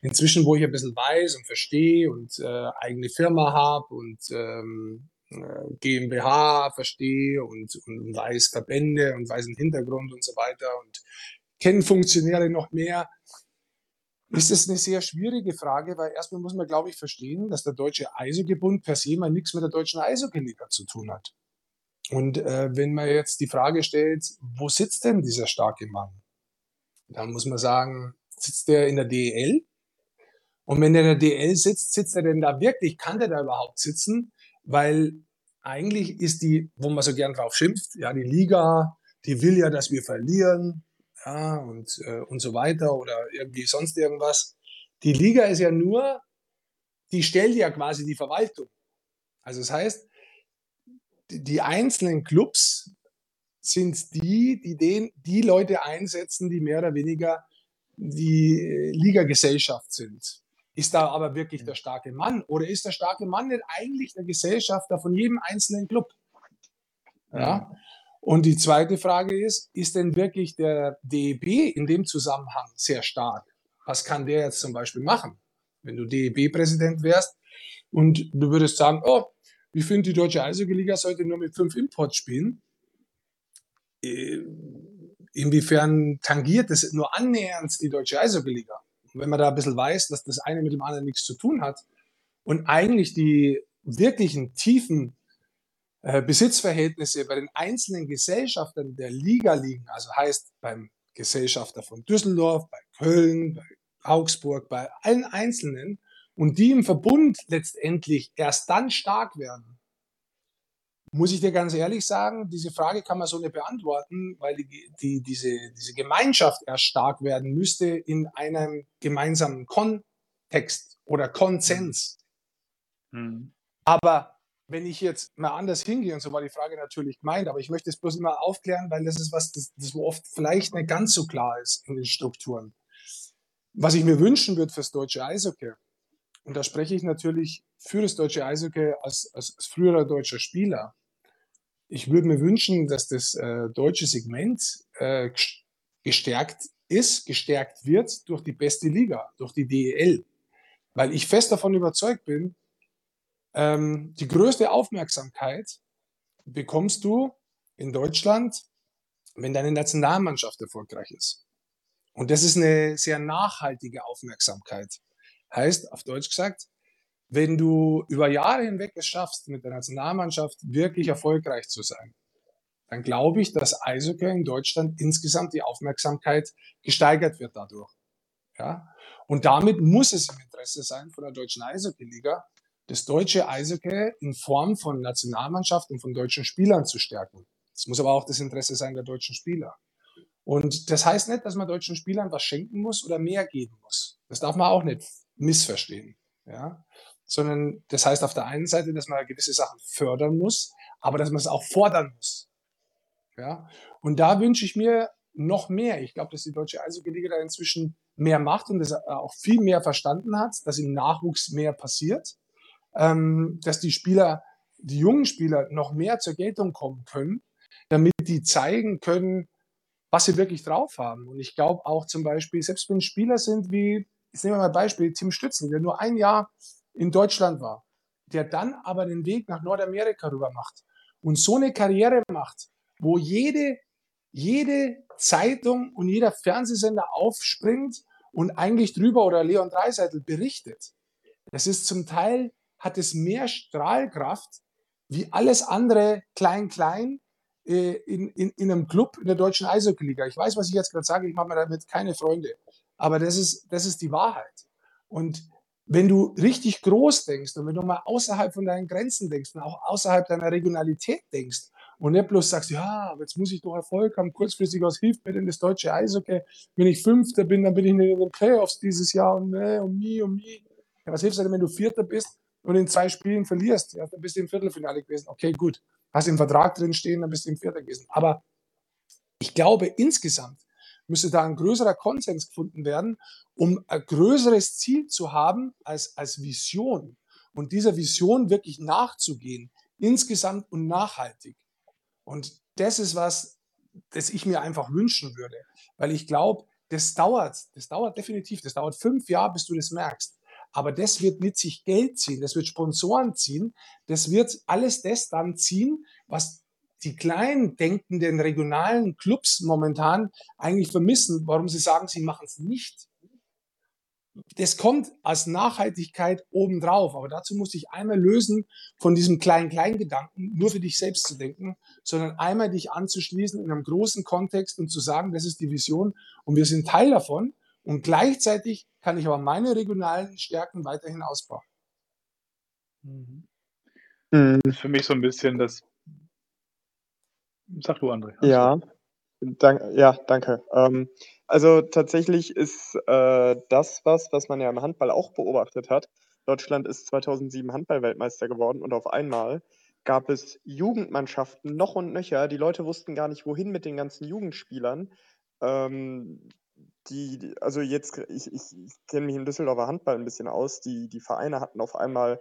Inzwischen, wo ich ein bisschen weiß und verstehe und äh, eigene Firma habe und ähm, äh, GmbH verstehe und, und weiß Verbände und weiß den Hintergrund und so weiter und kenne Funktionäre noch mehr, ist es eine sehr schwierige Frage, weil erstmal muss man, glaube ich, verstehen, dass der Deutsche Eishockeybund per se mal nichts mit der deutschen Eishockeyliga zu tun hat. Und äh, wenn man jetzt die Frage stellt, wo sitzt denn dieser starke Mann? Dann muss man sagen, sitzt der in der DEL? Und wenn der in der DEL sitzt, sitzt er denn da wirklich? Kann der da überhaupt sitzen? Weil eigentlich ist die, wo man so gern drauf schimpft, ja, die Liga, die will ja, dass wir verlieren, ja, und, äh, und so weiter oder irgendwie sonst irgendwas. Die Liga ist ja nur, die stellt ja quasi die Verwaltung. Also das heißt, die, die einzelnen Clubs sind die, die den, die Leute einsetzen, die mehr oder weniger die äh, Ligagesellschaft sind. Ist da aber wirklich der starke Mann oder ist der starke Mann nicht eigentlich der Gesellschafter von jedem einzelnen Club? Ja. Und die zweite Frage ist, ist denn wirklich der DEB in dem Zusammenhang sehr stark? Was kann der jetzt zum Beispiel machen? Wenn du DEB-Präsident wärst und du würdest sagen, oh, ich finde, die deutsche Eishockey-Liga sollte nur mit fünf Imports spielen. Äh, Inwiefern tangiert das nur annähernd die deutsche Eishockey-Liga? Wenn man da ein bisschen weiß, dass das eine mit dem anderen nichts zu tun hat und eigentlich die wirklichen tiefen äh, Besitzverhältnisse bei den einzelnen Gesellschaftern der Liga liegen, also heißt beim Gesellschafter von Düsseldorf, bei Köln, bei Augsburg, bei allen Einzelnen und die im Verbund letztendlich erst dann stark werden, muss ich dir ganz ehrlich sagen, diese Frage kann man so nicht beantworten, weil die, die, diese, diese Gemeinschaft erst stark werden müsste in einem gemeinsamen Kontext oder Konsens. Hm. Aber wenn ich jetzt mal anders hingehe, und so war die Frage natürlich gemeint, aber ich möchte es bloß immer aufklären, weil das ist was, das, das oft vielleicht nicht ganz so klar ist in den Strukturen. Was ich mir wünschen würde fürs deutsche Eishockey, und da spreche ich natürlich für das deutsche Eishockey als, als, als früherer deutscher Spieler. Ich würde mir wünschen, dass das äh, deutsche Segment äh, gestärkt ist, gestärkt wird durch die beste Liga, durch die DEL. Weil ich fest davon überzeugt bin, ähm, die größte Aufmerksamkeit bekommst du in Deutschland, wenn deine Nationalmannschaft erfolgreich ist. Und das ist eine sehr nachhaltige Aufmerksamkeit. Heißt, auf Deutsch gesagt, wenn du über Jahre hinweg es schaffst, mit der Nationalmannschaft wirklich erfolgreich zu sein, dann glaube ich, dass Eishockey in Deutschland insgesamt die Aufmerksamkeit gesteigert wird dadurch. Ja? Und damit muss es im Interesse sein von der deutschen Eishockey-Liga, das deutsche Eishockey in Form von Nationalmannschaft und von deutschen Spielern zu stärken. Es muss aber auch das Interesse sein der deutschen Spieler. Und das heißt nicht, dass man deutschen Spielern was schenken muss oder mehr geben muss. Das darf man auch nicht missverstehen. Ja? Sondern das heißt auf der einen Seite, dass man gewisse Sachen fördern muss, aber dass man es auch fordern muss. Ja? Und da wünsche ich mir noch mehr. Ich glaube, dass die deutsche Eishockey-Liga da inzwischen mehr macht und das auch viel mehr verstanden hat, dass im Nachwuchs mehr passiert, ähm, dass die Spieler, die jungen Spieler noch mehr zur Geltung kommen können, damit die zeigen können, was sie wirklich drauf haben. Und ich glaube auch zum Beispiel, selbst wenn Spieler sind wie, nehmen wir mal ein Beispiel, Tim Stützen, der nur ein Jahr in Deutschland war, der dann aber den Weg nach Nordamerika rüber macht und so eine Karriere macht, wo jede, jede Zeitung und jeder Fernsehsender aufspringt und eigentlich drüber oder Leon Dreiseitel berichtet. Das ist zum Teil, hat es mehr Strahlkraft wie alles andere klein-klein äh, in, in, in einem Club in der deutschen Eishockey-Liga. Ich weiß, was ich jetzt gerade sage, ich mache mir damit keine Freunde. Aber das ist, das ist die Wahrheit. Und wenn du richtig groß denkst und wenn du mal außerhalb von deinen Grenzen denkst und auch außerhalb deiner Regionalität denkst und nicht bloß sagst, ja, jetzt muss ich doch Erfolg haben, kurzfristig, was hilft mir denn das deutsche Eishockey? Wenn ich Fünfter bin, dann bin ich nicht in den Playoffs dieses Jahr und ne, und mi, und mi. Ja, was hilft dir denn, wenn du Vierter bist und in zwei Spielen verlierst? Ja, dann bist du im Viertelfinale gewesen. Okay, gut. Hast im Vertrag drin stehen, dann bist du im Vierter gewesen. Aber ich glaube, insgesamt müsste da ein größerer Konsens gefunden werden, um ein größeres Ziel zu haben als, als Vision und dieser Vision wirklich nachzugehen, insgesamt und nachhaltig. Und das ist was, das ich mir einfach wünschen würde, weil ich glaube, das dauert, das dauert definitiv, das dauert fünf Jahre, bis du das merkst. Aber das wird mit sich Geld ziehen, das wird Sponsoren ziehen, das wird alles das dann ziehen, was die kleinen denkenden regionalen Clubs momentan eigentlich vermissen, warum sie sagen, sie machen es nicht das kommt als Nachhaltigkeit obendrauf. Aber dazu muss ich einmal lösen von diesem Klein-Klein-Gedanken, nur für dich selbst zu denken, sondern einmal dich anzuschließen in einem großen Kontext und zu sagen, das ist die Vision und wir sind Teil davon. Und gleichzeitig kann ich aber meine regionalen Stärken weiterhin ausbauen. Mhm. Das ist für mich so ein bisschen das. Sag du, André. Ja, dank, ja danke. Ähm, also tatsächlich ist äh, das was, was man ja im Handball auch beobachtet hat. Deutschland ist 2007 Handball-Weltmeister geworden und auf einmal gab es Jugendmannschaften noch und nöcher. Die Leute wussten gar nicht, wohin mit den ganzen Jugendspielern. Ähm, die, also jetzt, ich, ich, ich kenne mich im Düsseldorfer Handball ein bisschen aus. Die, die Vereine hatten auf einmal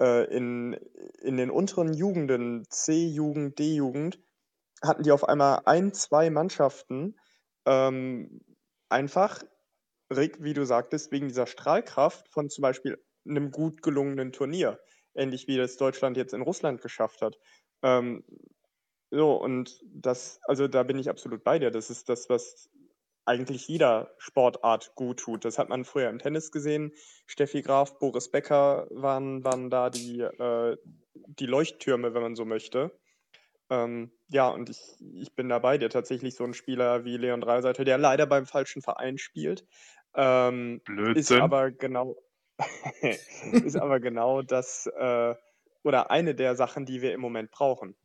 äh, in, in den unteren Jugenden, C-Jugend, D-Jugend, hatten die auf einmal ein, zwei Mannschaften, ähm, einfach, Rick, wie du sagtest, wegen dieser Strahlkraft von zum Beispiel einem gut gelungenen Turnier, ähnlich wie das Deutschland jetzt in Russland geschafft hat. Ähm, so, und das, also da bin ich absolut bei dir. Das ist das, was eigentlich jeder Sportart gut tut. Das hat man früher im Tennis gesehen. Steffi Graf, Boris Becker waren, waren da die, äh, die Leuchttürme, wenn man so möchte. Ähm, ja, und ich, ich bin da bei dir. Tatsächlich so ein Spieler wie Leon Dreiseiter, der leider beim falschen Verein spielt. Ähm, ist aber genau, ist aber genau das äh, oder eine der Sachen, die wir im Moment brauchen.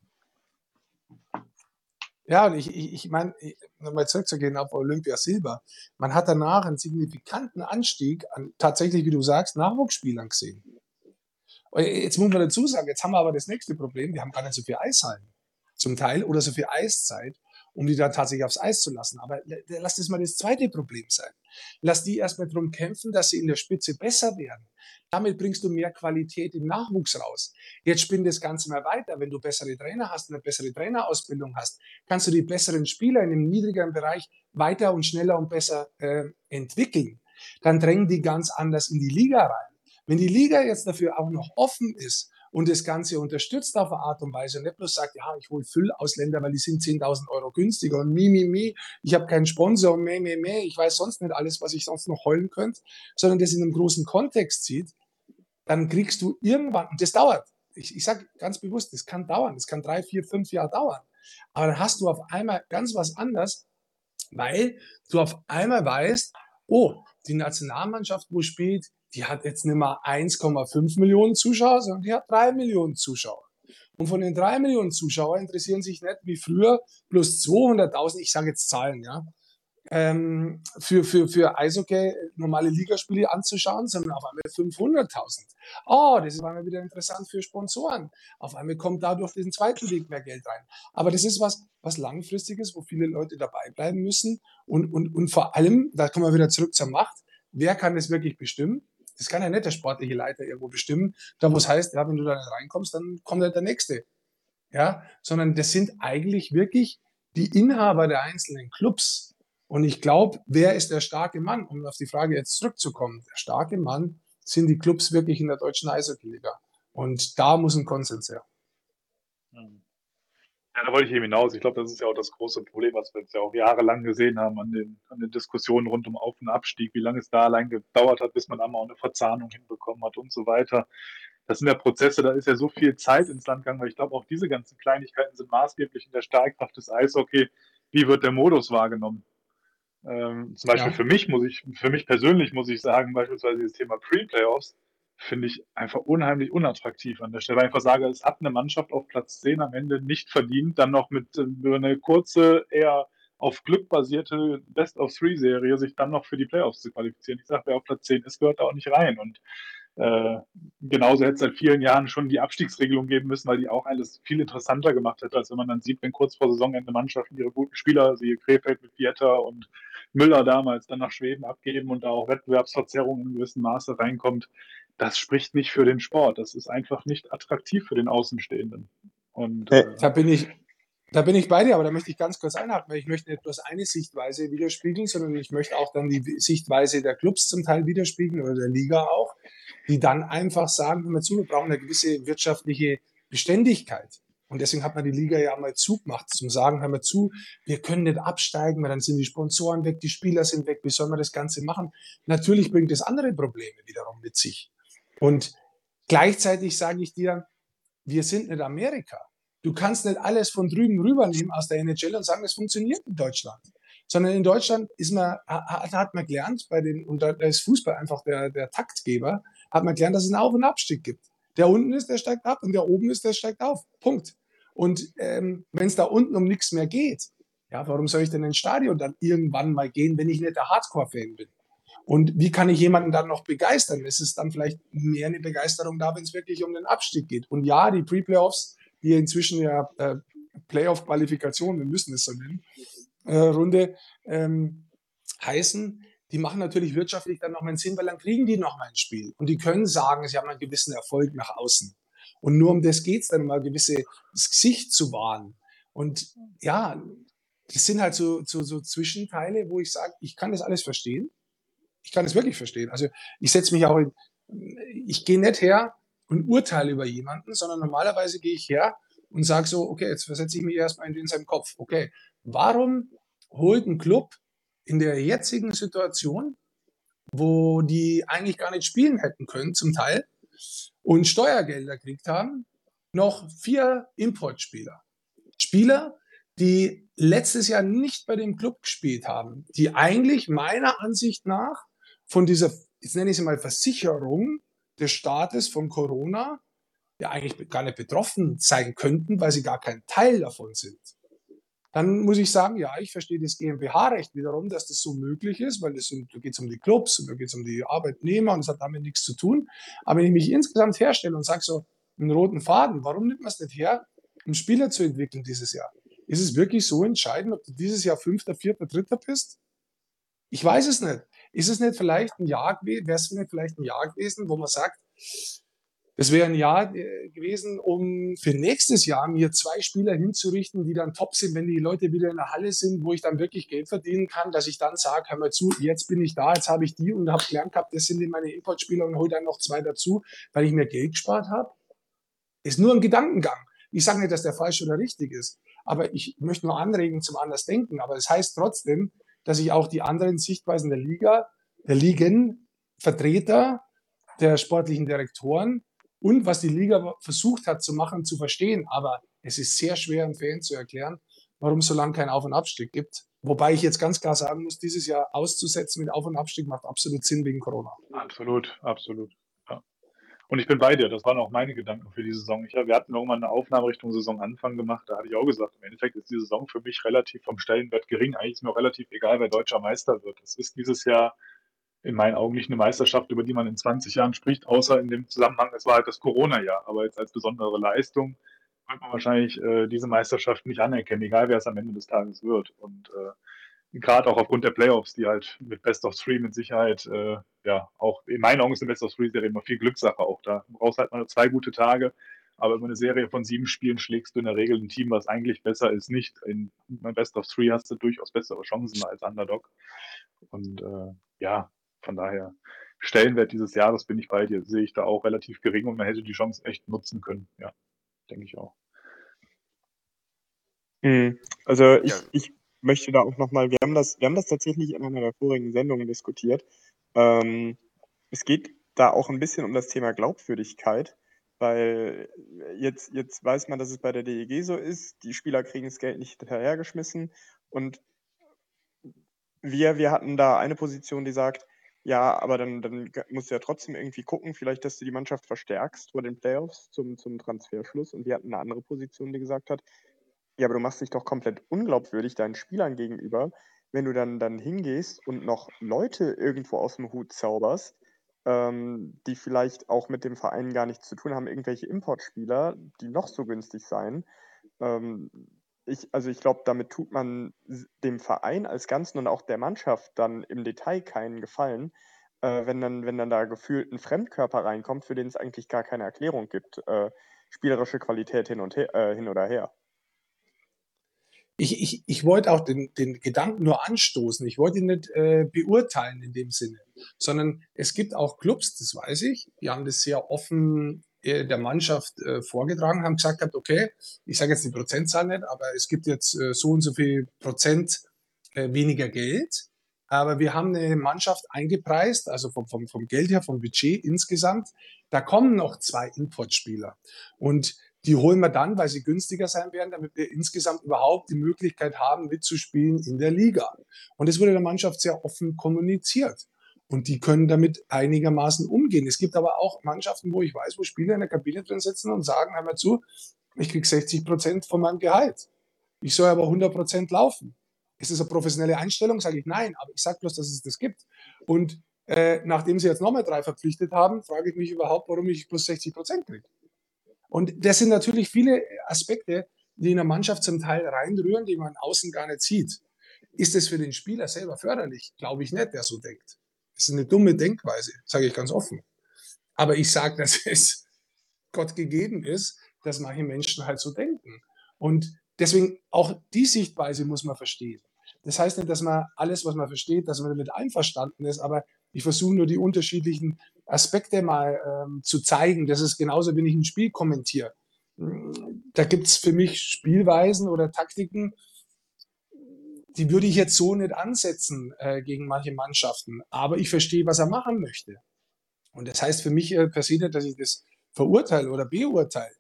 Ja, und ich, ich, ich meine, nochmal zurückzugehen auf Olympia Silber. Man hat danach einen signifikanten Anstieg an tatsächlich, wie du sagst, Nachwuchsspielern gesehen. Jetzt muss man dazu sagen, jetzt haben wir aber das nächste Problem, wir haben gar nicht so viel Eishallen zum Teil oder so viel Eiszeit, um die dann tatsächlich aufs Eis zu lassen. Aber lass das mal das zweite Problem sein. Lass die erstmal darum kämpfen, dass sie in der Spitze besser werden. Damit bringst du mehr Qualität im Nachwuchs raus. Jetzt spinn das Ganze mal weiter. Wenn du bessere Trainer hast eine bessere Trainerausbildung hast, kannst du die besseren Spieler in einem niedrigeren Bereich weiter und schneller und besser äh, entwickeln. Dann drängen die ganz anders in die Liga rein. Wenn die Liga jetzt dafür auch noch offen ist und das Ganze unterstützt auf eine Art und Weise. Und nicht bloß sagt, ja, ich hole Füllausländer, weil die sind 10.000 Euro günstiger und mi, mi, mi, ich habe keinen Sponsor und meh, meh, meh, ich weiß sonst nicht alles, was ich sonst noch heulen könnte, sondern das in einem großen Kontext sieht, dann kriegst du irgendwann, und das dauert, ich, ich sage ganz bewusst, das kann dauern, das kann drei, vier, fünf Jahre dauern, aber dann hast du auf einmal ganz was anderes, weil du auf einmal weißt, oh, die Nationalmannschaft, wo spielt, die hat jetzt nicht mal 1,5 Millionen Zuschauer, sondern die hat 3 Millionen Zuschauer. Und von den 3 Millionen Zuschauern interessieren sich nicht wie früher plus 200.000, ich sage jetzt Zahlen, ja, ähm, für, für, für Eishockey normale Ligaspiele anzuschauen, sondern auf einmal 500.000. Oh, das ist auf einmal wieder interessant für Sponsoren. Auf einmal kommt dadurch diesen zweiten Weg mehr Geld rein. Aber das ist was, was langfristiges, wo viele Leute dabei bleiben müssen. Und, und, und vor allem, da kommen wir wieder zurück zur Macht, wer kann das wirklich bestimmen? Das kann ja nicht der sportliche Leiter irgendwo bestimmen. Da, wo es heißt, ja, wenn du da nicht reinkommst, dann kommt halt der Nächste. Ja, sondern das sind eigentlich wirklich die Inhaber der einzelnen Clubs, und ich glaube, wer ist der starke Mann? Um auf die Frage jetzt zurückzukommen. Der starke Mann sind die Clubs wirklich in der deutschen Eishockey-Liga. Und da muss ein Konsens her. Ja, da wollte ich eben hinaus. Ich glaube, das ist ja auch das große Problem, was wir jetzt ja auch jahrelang gesehen haben an den, an den Diskussionen rund um Auf- und Abstieg, wie lange es da allein gedauert hat, bis man einmal auch eine Verzahnung hinbekommen hat und so weiter. Das sind ja Prozesse, da ist ja so viel Zeit ins Land gegangen, weil ich glaube, auch diese ganzen Kleinigkeiten sind maßgeblich in der Starkkraft des Eishockey. Wie wird der Modus wahrgenommen? Ähm, zum Beispiel ja. für mich muss ich, für mich persönlich muss ich sagen, beispielsweise das Thema Pre-Playoffs finde ich einfach unheimlich unattraktiv an der Stelle, weil ich einfach sage, es hat eine Mannschaft auf Platz 10 am Ende nicht verdient, dann noch mit äh, über eine kurze, eher auf Glück basierte Best-of-Three-Serie sich dann noch für die Playoffs zu qualifizieren. Ich sage, wer auf Platz 10 ist, gehört da auch nicht rein. Und äh, genauso hätte es seit vielen Jahren schon die Abstiegsregelung geben müssen, weil die auch alles viel interessanter gemacht hätte, als wenn man dann sieht, wenn kurz vor Saisonende Mannschaften ihre guten Spieler, sie Krefeld mit Vieta und Müller damals, dann nach Schweden abgeben und da auch Wettbewerbsverzerrung in gewissem Maße reinkommt. Das spricht nicht für den Sport. Das ist einfach nicht attraktiv für den Außenstehenden. Und, äh, da bin ich, da bin ich bei dir, aber da möchte ich ganz kurz einhaken, weil ich möchte nicht bloß eine Sichtweise widerspiegeln, sondern ich möchte auch dann die Sichtweise der Clubs zum Teil widerspiegeln oder der Liga auch die dann einfach sagen, hör mal zu, wir brauchen eine gewisse wirtschaftliche Beständigkeit. Und deswegen hat man die Liga ja mal zugemacht, zum sagen, hör mal zu, wir können nicht absteigen, weil dann sind die Sponsoren weg, die Spieler sind weg, wie soll man das Ganze machen? Natürlich bringt es andere Probleme wiederum mit sich. Und gleichzeitig sage ich dir, wir sind nicht Amerika. Du kannst nicht alles von drüben rübernehmen aus der NHL und sagen, es funktioniert in Deutschland sondern in Deutschland ist man, hat, hat man gelernt, bei den, und da ist Fußball einfach der, der Taktgeber, hat man gelernt, dass es einen Auf- und Abstieg gibt. Der unten ist, der steigt ab und der oben ist, der steigt auf. Punkt. Und ähm, wenn es da unten um nichts mehr geht, ja, warum soll ich denn ins Stadion dann irgendwann mal gehen, wenn ich nicht der Hardcore-Fan bin? Und wie kann ich jemanden dann noch begeistern? Es ist dann vielleicht mehr eine Begeisterung da, wenn es wirklich um den Abstieg geht. Und ja, die Pre-Playoffs, die inzwischen ja äh, Playoff-Qualifikation, wir müssen es so nennen, äh, Runde ähm, heißen, die machen natürlich wirtschaftlich dann nochmal einen Sinn, weil dann kriegen die nochmal ein Spiel. Und die können sagen, sie haben einen gewissen Erfolg nach außen. Und nur um das geht es dann mal, gewisse das Gesicht zu wahren. Und ja, das sind halt so, so, so Zwischenteile, wo ich sage, ich kann das alles verstehen. Ich kann das wirklich verstehen. Also ich setze mich auch in, ich gehe nicht her und urteile über jemanden, sondern normalerweise gehe ich her und sage so, okay, jetzt versetze ich mich erstmal in, in seinen Kopf. Okay, warum holt ein Club in der jetzigen Situation, wo die eigentlich gar nicht spielen hätten können, zum Teil, und Steuergelder gekriegt haben, noch vier Importspieler. Spieler, die letztes Jahr nicht bei dem Club gespielt haben, die eigentlich meiner Ansicht nach von dieser, jetzt nenne ich sie mal Versicherung des Staates von Corona, ja eigentlich gar nicht betroffen sein könnten, weil sie gar kein Teil davon sind dann muss ich sagen, ja, ich verstehe das GmbH-Recht wiederum, dass das so möglich ist, weil es da geht es um die Clubs und da geht es um die Arbeitnehmer und es hat damit nichts zu tun. Aber wenn ich mich insgesamt herstelle und sage so einen roten Faden, warum nimmt man es nicht her, um Spieler zu entwickeln dieses Jahr? Ist es wirklich so entscheidend, ob du dieses Jahr Fünfter, Vierter, Dritter bist? Ich weiß es nicht. Ist es nicht vielleicht ein Jahr gewesen, wäre es vielleicht ein Jahr gewesen, wo man sagt, es wäre ein Jahr äh, gewesen, um für nächstes Jahr mir zwei Spieler hinzurichten, die dann top sind, wenn die Leute wieder in der Halle sind, wo ich dann wirklich Geld verdienen kann, dass ich dann sage, hör mal zu, jetzt bin ich da, jetzt habe ich die und habe gelernt gehabt, das sind meine Importspieler und hole dann noch zwei dazu, weil ich mir Geld gespart habe. Ist nur ein Gedankengang. Ich sage nicht, dass der falsch oder richtig ist, aber ich möchte nur anregen zum anders denken. Aber es das heißt trotzdem, dass ich auch die anderen Sichtweisen der Liga, der Ligen, Vertreter, der sportlichen Direktoren und was die Liga versucht hat zu machen, zu verstehen. Aber es ist sehr schwer, einem Fan zu erklären, warum es so lange keinen Auf- und Abstieg gibt. Wobei ich jetzt ganz klar sagen muss, dieses Jahr auszusetzen mit Auf- und Abstieg macht absolut Sinn wegen Corona. Absolut, absolut. Und ich bin bei dir, das waren auch meine Gedanken für die Saison. Ich, wir hatten irgendwann eine Aufnahme Richtung Saisonanfang gemacht, da hatte ich auch gesagt, im Endeffekt ist die Saison für mich relativ vom Stellenwert gering. Eigentlich ist mir auch relativ egal, wer deutscher Meister wird. Es ist dieses Jahr in meinen Augen nicht eine Meisterschaft, über die man in 20 Jahren spricht, außer in dem Zusammenhang, es war halt das Corona-Jahr. Aber jetzt als besondere Leistung wird man wahrscheinlich äh, diese Meisterschaft nicht anerkennen, egal wer es am Ende des Tages wird. Und äh, gerade auch aufgrund der Playoffs, die halt mit Best of Three mit Sicherheit, äh, ja, auch in meinen Augen ist eine Best of Three-Serie immer viel Glückssache auch. Da du brauchst halt mal nur zwei gute Tage, aber über eine Serie von sieben Spielen schlägst du in der Regel ein Team, was eigentlich besser ist, nicht. In Best of Three hast du durchaus bessere Chancen als Underdog. Und äh, ja, von daher, Stellenwert dieses Jahres bin ich bei dir, sehe ich da auch relativ gering und man hätte die Chance echt nutzen können. Ja, denke ich auch. Mhm. Also ich, ich möchte da auch nochmal, wir haben das, wir haben das tatsächlich in einer der vorigen Sendungen diskutiert. Ähm, es geht da auch ein bisschen um das Thema Glaubwürdigkeit, weil jetzt, jetzt weiß man, dass es bei der DEG so ist, die Spieler kriegen das Geld nicht hinterhergeschmissen und wir, wir hatten da eine Position, die sagt, ja, aber dann, dann musst du ja trotzdem irgendwie gucken, vielleicht, dass du die Mannschaft verstärkst vor den Playoffs zum, zum Transferschluss. Und wir hatten eine andere Position, die gesagt hat, ja, aber du machst dich doch komplett unglaubwürdig deinen Spielern gegenüber, wenn du dann, dann hingehst und noch Leute irgendwo aus dem Hut zauberst, ähm, die vielleicht auch mit dem Verein gar nichts zu tun haben, irgendwelche Importspieler, die noch so günstig seien. Ähm, ich, also ich glaube, damit tut man dem Verein als Ganzen und auch der Mannschaft dann im Detail keinen Gefallen, äh, wenn, dann, wenn dann da gefühlt ein Fremdkörper reinkommt, für den es eigentlich gar keine Erklärung gibt. Äh, spielerische Qualität hin, und her, äh, hin oder her. Ich, ich, ich wollte auch den, den Gedanken nur anstoßen. Ich wollte ihn nicht äh, beurteilen in dem Sinne, sondern es gibt auch Clubs, das weiß ich, die haben das sehr offen äh, der Mannschaft äh, vorgetragen, haben gesagt hat, okay, ich sage jetzt die Prozentzahl nicht, aber es gibt jetzt äh, so und so viel Prozent äh, weniger Geld. Aber wir haben eine Mannschaft eingepreist, also vom, vom, vom Geld her, vom Budget insgesamt. Da kommen noch zwei Importspieler. Und die holen wir dann, weil sie günstiger sein werden, damit wir insgesamt überhaupt die Möglichkeit haben, mitzuspielen in der Liga. Und das wurde der Mannschaft sehr offen kommuniziert. Und die können damit einigermaßen umgehen. Es gibt aber auch Mannschaften, wo ich weiß, wo Spieler in der Kabine drin sitzen und sagen, hör mal zu, ich kriege 60 Prozent von meinem Gehalt. Ich soll aber 100 Prozent laufen. Ist das eine professionelle Einstellung? Sage ich nein, aber ich sage bloß, dass es das gibt. Und äh, nachdem sie jetzt nochmal drei verpflichtet haben, frage ich mich überhaupt, warum ich plus 60 Prozent kriege. Und das sind natürlich viele Aspekte, die in der Mannschaft zum Teil reinrühren, die man außen gar nicht sieht. Ist es für den Spieler selber förderlich? Glaube ich nicht, der so denkt. Das ist eine dumme Denkweise, sage ich ganz offen. Aber ich sage, dass es Gott gegeben ist, dass manche Menschen halt so denken. Und deswegen auch die Sichtweise muss man verstehen. Das heißt nicht, dass man alles, was man versteht, dass man damit einverstanden ist, aber ich versuche nur die unterschiedlichen Aspekte mal ähm, zu zeigen. Das ist genauso, wenn ich ein Spiel kommentiere. Da gibt es für mich Spielweisen oder Taktiken, die würde ich jetzt so nicht ansetzen äh, gegen manche Mannschaften. Aber ich verstehe, was er machen möchte. Und das heißt für mich äh, passiert nicht, dass ich das verurteile oder beurteile,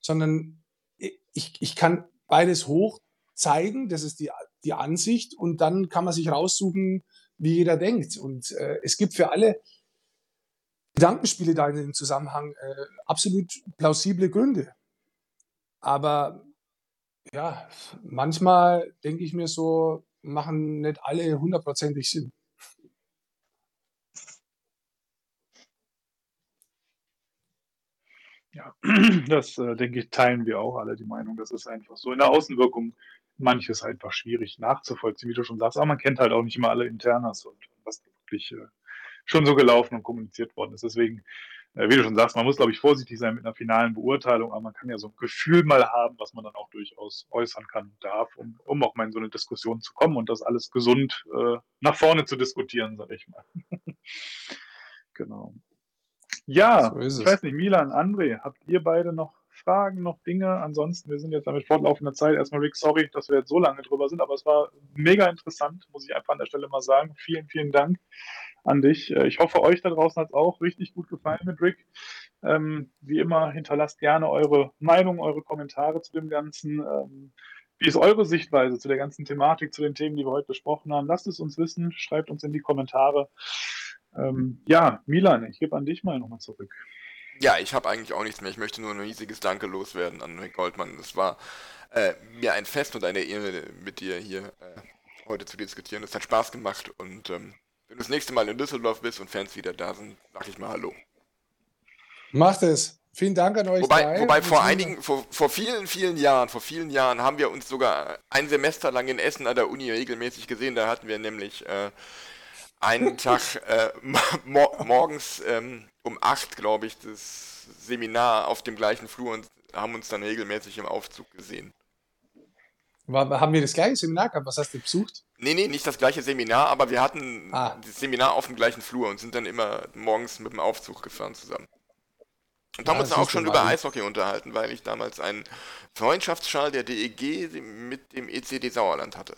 sondern ich, ich kann beides hoch zeigen, das ist die, die Ansicht, und dann kann man sich raussuchen, wie jeder denkt. Und äh, es gibt für alle Gedankenspiele da in dem Zusammenhang äh, absolut plausible Gründe. Aber ja, manchmal denke ich mir so, machen nicht alle hundertprozentig Sinn. Ja, das äh, denke ich, teilen wir auch alle die Meinung. Das ist einfach so in der Außenwirkung manches einfach schwierig nachzuvollziehen, wie du schon sagst. Aber man kennt halt auch nicht immer alle Internas und was wirklich äh, schon so gelaufen und kommuniziert worden ist. Deswegen äh, wie du schon sagst, man muss, glaube ich, vorsichtig sein mit einer finalen Beurteilung, aber man kann ja so ein Gefühl mal haben, was man dann auch durchaus äußern kann und darf, um, um auch mal in so eine Diskussion zu kommen und das alles gesund äh, nach vorne zu diskutieren, sage ich mal. genau. Ja, so ich weiß nicht, Milan, André, habt ihr beide noch Fragen, noch Dinge? Ansonsten, wir sind jetzt damit fortlaufender Zeit. Erstmal, Rick, sorry, dass wir jetzt so lange drüber sind, aber es war mega interessant, muss ich einfach an der Stelle mal sagen. Vielen, vielen Dank an dich. Äh, ich hoffe, euch da draußen hat es auch richtig gut gefallen mit Rick. Ähm, wie immer, hinterlasst gerne eure Meinung, eure Kommentare zu dem Ganzen. Ähm, wie ist eure Sichtweise zu der ganzen Thematik, zu den Themen, die wir heute besprochen haben? Lasst es uns wissen, schreibt uns in die Kommentare. Ähm, ja, Milan, ich gebe an dich mal nochmal zurück. Ja, ich habe eigentlich auch nichts mehr. Ich möchte nur ein riesiges Danke loswerden an Rick Goldmann. Es war äh, mir ein Fest und eine Ehre, mit dir hier äh, heute zu diskutieren. Es hat Spaß gemacht und ähm, wenn du das nächste Mal in Düsseldorf bist und Fans wieder da sind, sag ich mal Hallo. Macht es. Vielen Dank an euch. Wobei, drei. wobei vor Vielen einigen, vor, vor vielen, vielen Jahren, vor vielen Jahren haben wir uns sogar ein Semester lang in Essen an der Uni regelmäßig gesehen. Da hatten wir nämlich äh, einen Tag äh, mor morgens ähm, um 8, glaube ich, das Seminar auf dem gleichen Flur und haben uns dann regelmäßig im Aufzug gesehen. War, haben wir das gleiche Seminar gehabt? Was hast du besucht? Nee, nee, nicht das gleiche Seminar, aber wir hatten Ah. das Seminar auf dem gleichen Flur und sind dann immer morgens mit dem Aufzug gefahren zusammen. Und haben Ja, uns dann auch schon über. Eishockey unterhalten, weil ich damals einen Freundschaftsschal der DEG mit dem ECD Sauerland hatte.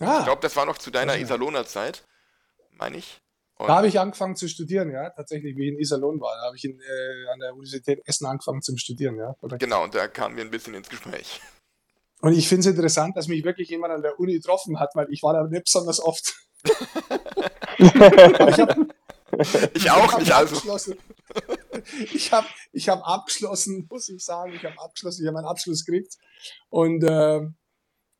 Ah. Ich glaube, das war noch zu deiner Ja. Iserlohner Zeit, meine ich. Und Da habe ich angefangen zu studieren, ja, tatsächlich, wie ich in Iserlohn war. Da habe ich in, äh, an der Universität Essen angefangen zum Studieren, ja. korrekt. Genau, und da kamen wir ein bisschen ins Gespräch. Und ich finde es interessant, dass mich wirklich jemand an der Uni getroffen hat, weil ich war da nicht besonders oft. Ich habe Ich auch hab nicht, also. abgeschlossen. Ich habe ich hab abgeschlossen, muss ich sagen. Ich habe abgeschlossen, ich habe meinen Abschluss gekriegt. Und äh, der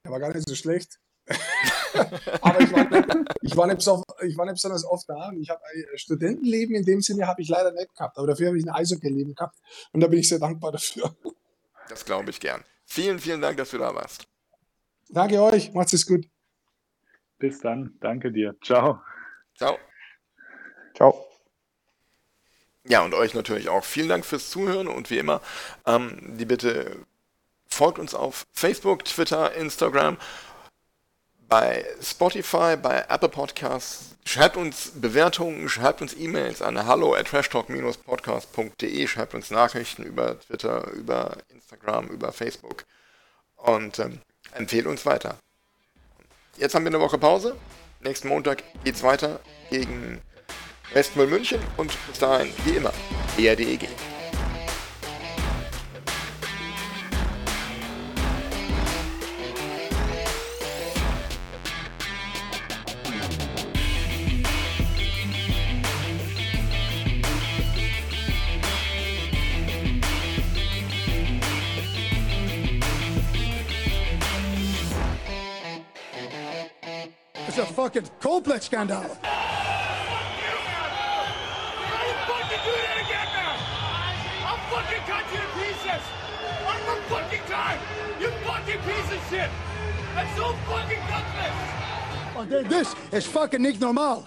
war gar nicht so schlecht. Aber ich war, nicht, ich, war nicht beso- ich war nicht besonders oft da. Und ich habe ein Studentenleben in dem Sinne habe ich leider nicht gehabt. Aber dafür habe ich ein Eishockey-Leben gehabt. Und da bin ich sehr dankbar dafür. Das glaube ich gern. Vielen, vielen Dank, dass du da warst. Danke euch. Macht's es gut. Bis dann. Danke dir. Ciao. Ciao. Ciao. Ja, und euch natürlich auch. Vielen Dank fürs Zuhören und wie immer, ähm, die Bitte folgt uns auf Facebook, Twitter, Instagram, bei Spotify, bei Apple Podcasts. Schreibt uns Bewertungen, schreibt uns E-Mails an hallo at trashtalk-podcast.de, schreibt uns Nachrichten über Twitter, über Instagram, über Facebook und ähm, empfehlt uns weiter. Jetzt haben wir eine Woche Pause. Nächsten Montag geht's weiter gegen Westmüll München und bis dahin, wie immer, ERDEG. Fucking time! You fucking piece of shit! That's so fucking gutless! Oh, This is fucking niet normaal.